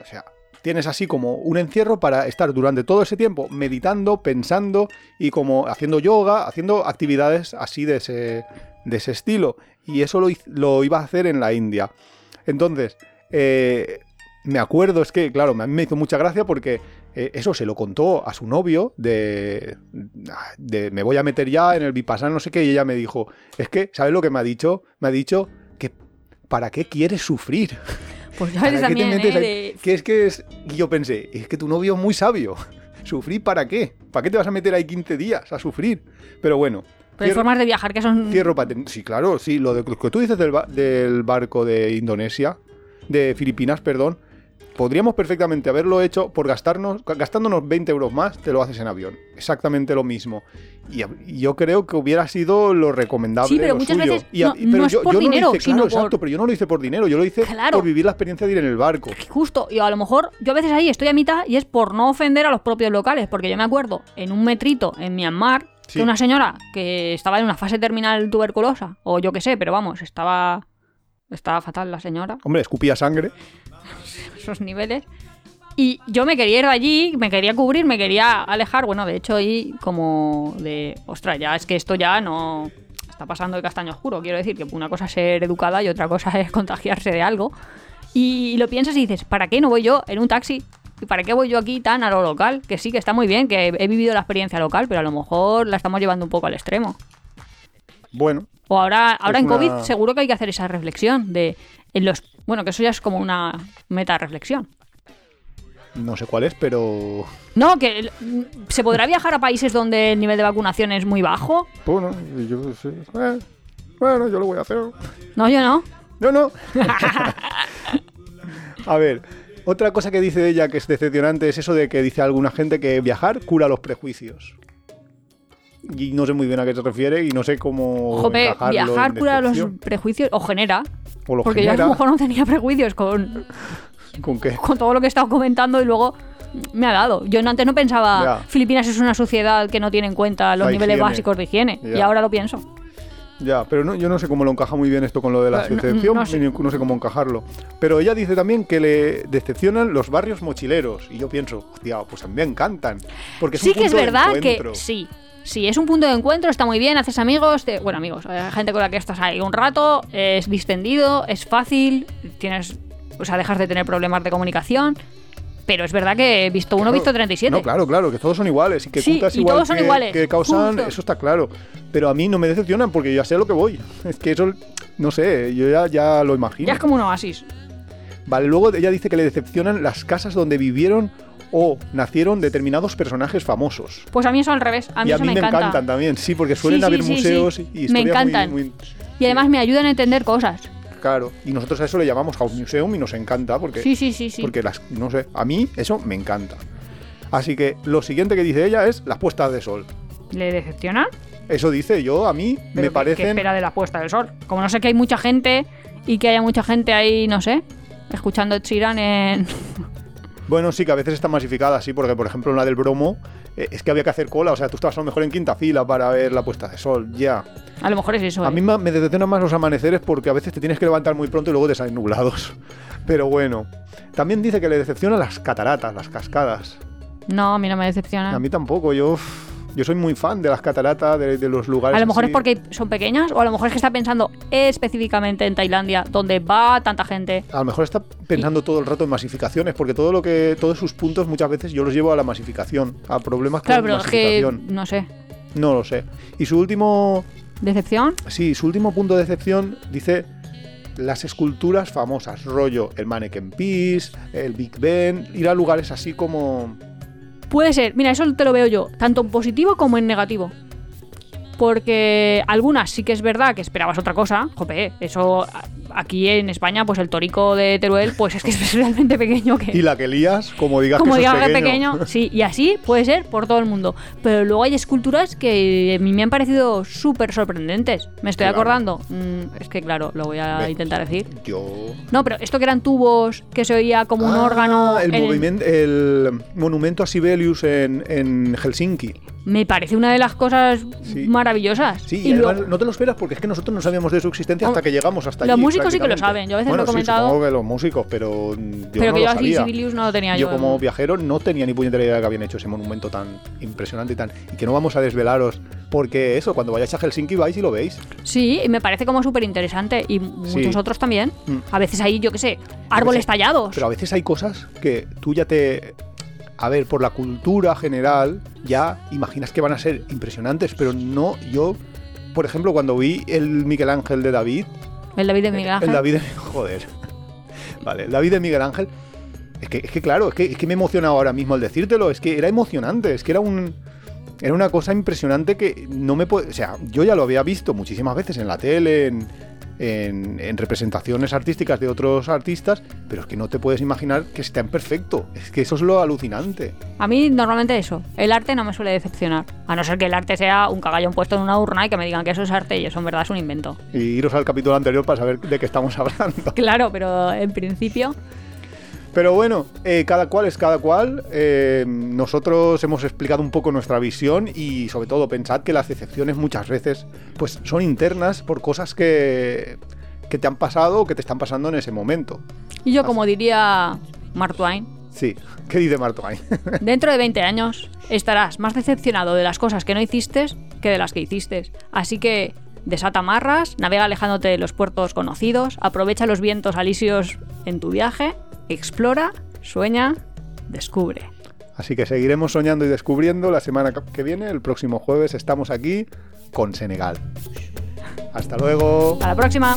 O sea, tienes así como un encierro para estar durante todo ese tiempo meditando, pensando y como haciendo yoga, haciendo actividades así de ese, de ese estilo. Y eso lo, lo iba a hacer en la India. Entonces, eh, me acuerdo, es que, claro, me hizo mucha gracia porque eh, eso se lo contó a su novio de, de me voy a meter ya en el Vipassana, no sé qué, y ella me dijo, es que, ¿sabes lo que me ha dicho? Me ha dicho que ¿para qué quieres sufrir? Pues yo a ¿Para veces qué te también, metes ¿eh? de- Que es que es... Y yo pensé, es que tu novio es muy sabio. ¿Sufrir para qué? ¿Para qué te vas a meter ahí 15 días a sufrir? Pero bueno. Pero hay formas de viajar que son... Cierro Sí, claro, sí. Lo, de, lo que tú dices del, ba- del barco de Indonesia, de Filipinas, perdón, podríamos perfectamente haberlo hecho por gastarnos, gastándonos 20 euros más, te lo haces en avión. Exactamente lo mismo. Y, y yo creo que hubiera sido lo recomendable. Sí, pero lo muchas suyo. veces Y no- y- pero no es yo, por yo dinero, lo hice, sino claro, por- exacto, pero yo no lo hice por dinero, yo lo hice Claro. por vivir la experiencia de ir en el barco. Justo, y a lo mejor yo a veces ahí estoy a mitad y es por no ofender a los propios locales, porque yo me acuerdo en un metrito en Myanmar Sí. que una señora que estaba en una fase terminal tuberculosa, o yo qué sé, pero vamos, estaba, estaba fatal la señora, Hombre, escupía sangre. Esos niveles. Y yo me quería ir de allí, me quería cubrir, me quería alejar. Bueno, de hecho, ahí como de, ostras, ya es que esto ya no está pasando de castaño oscuro. Quiero decir que una cosa es ser educada y otra cosa es contagiarse de algo. Y lo piensas y dices, ¿para qué no voy yo en un taxi? ¿Y para qué voy yo aquí tan a lo local? Que sí, que está muy bien, que he vivido la experiencia local, pero a lo mejor la estamos llevando un poco al extremo. Bueno, O ahora, ahora en COVID seguro que hay que hacer esa reflexión de en los bueno, que eso ya es como una meta reflexión. no sé cuál es, pero. No, que se podrá viajar a países donde el nivel de vacunación es muy bajo. Bueno, yo sí. eh, bueno, yo lo voy a hacer. No, yo no. No, no. a ver, otra cosa que dice ella que es decepcionante es eso de que dice alguna gente que viajar cura los prejuicios. Y no sé muy bien a qué se refiere y no sé cómo. Jope, viajar cura los prejuicios o genera. Lo porque yo a genera. lo mejor no tenía prejuicios con, ¿Con qué? con todo lo que he estado comentando y luego me ha dado. Yo antes no pensaba Ya. Filipinas es una sociedad que no tiene en cuenta los La niveles higiene. básicos de higiene. Y ahora lo pienso. Ya, pero no, yo no sé cómo lo encaja muy bien esto con lo de la no- decepción, no sé. no sé cómo encajarlo. Pero ella dice también que le decepcionan los barrios mochileros. Y yo pienso, hostia, pues a mí me encantan. Porque es Sí un que es de verdad que sí. Sí, es un punto de encuentro, está muy bien, haces amigos, te- bueno, amigos, eh, gente con la que estás ahí un rato, es distendido, es fácil, tienes, o sea, dejas de tener problemas de comunicación, pero es verdad que he visto uno, he Claro. visto 37. No, claro, claro, que todos son iguales y que Sí, putas y igual todos son que, iguales, que causan, justo. eso está claro. Pero a mí no me decepcionan porque yo ya sé a lo que voy. Es que eso no sé, yo ya, ya lo imagino. Ya es como un oasis. Vale, luego ella dice que le decepcionan las casas donde vivieron o nacieron determinados personajes famosos. Pues a mí eso al revés. A mí y a eso mí me, me, encanta. encantan también, sí, porque suelen Sí, sí, haber sí, museos y Me historias muy- encantan. muy, Y además me ayudan a entender cosas. Claro, y nosotros a eso le llamamos House Museum y nos encanta porque, Sí, sí, sí, sí. porque las, no sé, a mí eso me encanta. Así que lo siguiente que dice ella es las puestas de sol. ¿Le decepcionan? Eso dice yo, a mí Pero me ¿qué- ¿Qué espera de la puesta del sol? Como no sé que hay mucha gente y que haya mucha gente ahí, no sé, escuchando Sheeran en... Bueno, sí, que a veces está masificada, sí, porque por ejemplo en la del bromo eh, es que había que hacer cola, o sea, tú estabas a lo mejor en quinta fila para ver la puesta de sol, ya. A lo mejor es eso. A ¿eh? mí me decepcionan más los amaneceres porque a veces te tienes que levantar muy pronto y luego te salen nublados. Pero bueno, también dice que le decepcionan las cataratas, las cascadas. No, a mí no me decepciona. A mí tampoco, yo, yo soy muy fan de las cataratas, de, de los lugares. A lo mejor así. es porque son pequeñas o a lo mejor es que está pensando específicamente en Tailandia, donde va tanta gente. A lo mejor está pensando todo el rato en masificaciones, porque todo lo que, todos sus puntos muchas veces yo los llevo a la masificación, a problemas Claro, con pero es que, masificación. no sé, No lo sé. Y su último, decepción. sí, su último punto de decepción dice las esculturas famosas, rollo el Mannequin Peace, el Big Ben, ir a lugares así como Puede ser, mira, eso te lo veo yo, tanto en positivo como en negativo. Porque algunas sí que es verdad que esperabas otra cosa. Jope, eso aquí en España, pues el torico de Teruel, pues es que es realmente pequeño que. y la que lías, como digas como que eso diga es que pequeño. pequeño, sí, y así puede ser por todo el mundo. Pero luego hay esculturas que a mí me han parecido súper sorprendentes. Me estoy Claro. acordando. Mm, es que, claro, lo voy a Ve. intentar decir. Yo No, pero esto que eran tubos, que se oía como un Ah, órgano. el, en el monumento a Sibelius en, en Helsinki. Me parece una de las cosas Sí. maravillosas. Sí, y y además no te lo esperas porque es que nosotros no sabíamos de su existencia hasta que llegamos hasta los allí, músicos sí que lo saben, yo a veces bueno, lo he sí, comentado. supongo que los músicos, pero yo pero no que lo yo así sabía. No lo tenía yo. Yo como viajero no tenía ni puñetera idea de que habían hecho ese monumento tan impresionante y tan y que no vamos a desvelaros porque eso cuando vayáis a Helsinki vais y lo veis. Sí, y me parece como súper interesante. Y muchos Sí. otros también. Mm. A veces hay, yo qué sé, árboles veces- tallados. Pero a veces hay cosas que tú ya te a ver, por la cultura general ya imaginas que van a ser impresionantes, pero no yo por ejemplo, cuando vi el Miguel Ángel de David, El David de Miguel Ángel. El David de... Joder. Vale, el David de Miguel Ángel. Es que, es que claro, es que, es que me emociona ahora mismo al decírtelo. Es que era emocionante, es que era un... Era una cosa impresionante que no me puede... O sea, yo ya lo había visto muchísimas veces en la tele, en, en- en representaciones artísticas de otros artistas, pero es que no te puedes imaginar que esté en perfecto. Es que eso es lo alucinante. A mí normalmente eso, el arte no me suele decepcionar. A no ser que el arte sea un cagallón puesto en una urna y que me digan que eso es arte y eso en verdad es un invento. Y iros al capítulo anterior para saber de qué estamos hablando. Claro, pero en principio... Pero bueno, eh, cada cual es cada cual. Eh, nosotros hemos explicado un poco nuestra visión y sobre todo pensad que las decepciones muchas veces pues son internas por cosas que, que te han pasado o que te están pasando en ese momento. Y yo, como diría Mark Twain, Sí, ¿qué dice Mark Twain? dentro de 20 años estarás más decepcionado de las cosas que no hiciste que de las que hiciste. Así que desata marras, navega alejándote de los puertos conocidos, aprovecha los vientos alisios en tu viaje, explora, sueña, descubre. Así que seguiremos soñando y descubriendo la semana que viene. El próximo jueves estamos aquí con Senegal. Hasta luego. Hasta la próxima.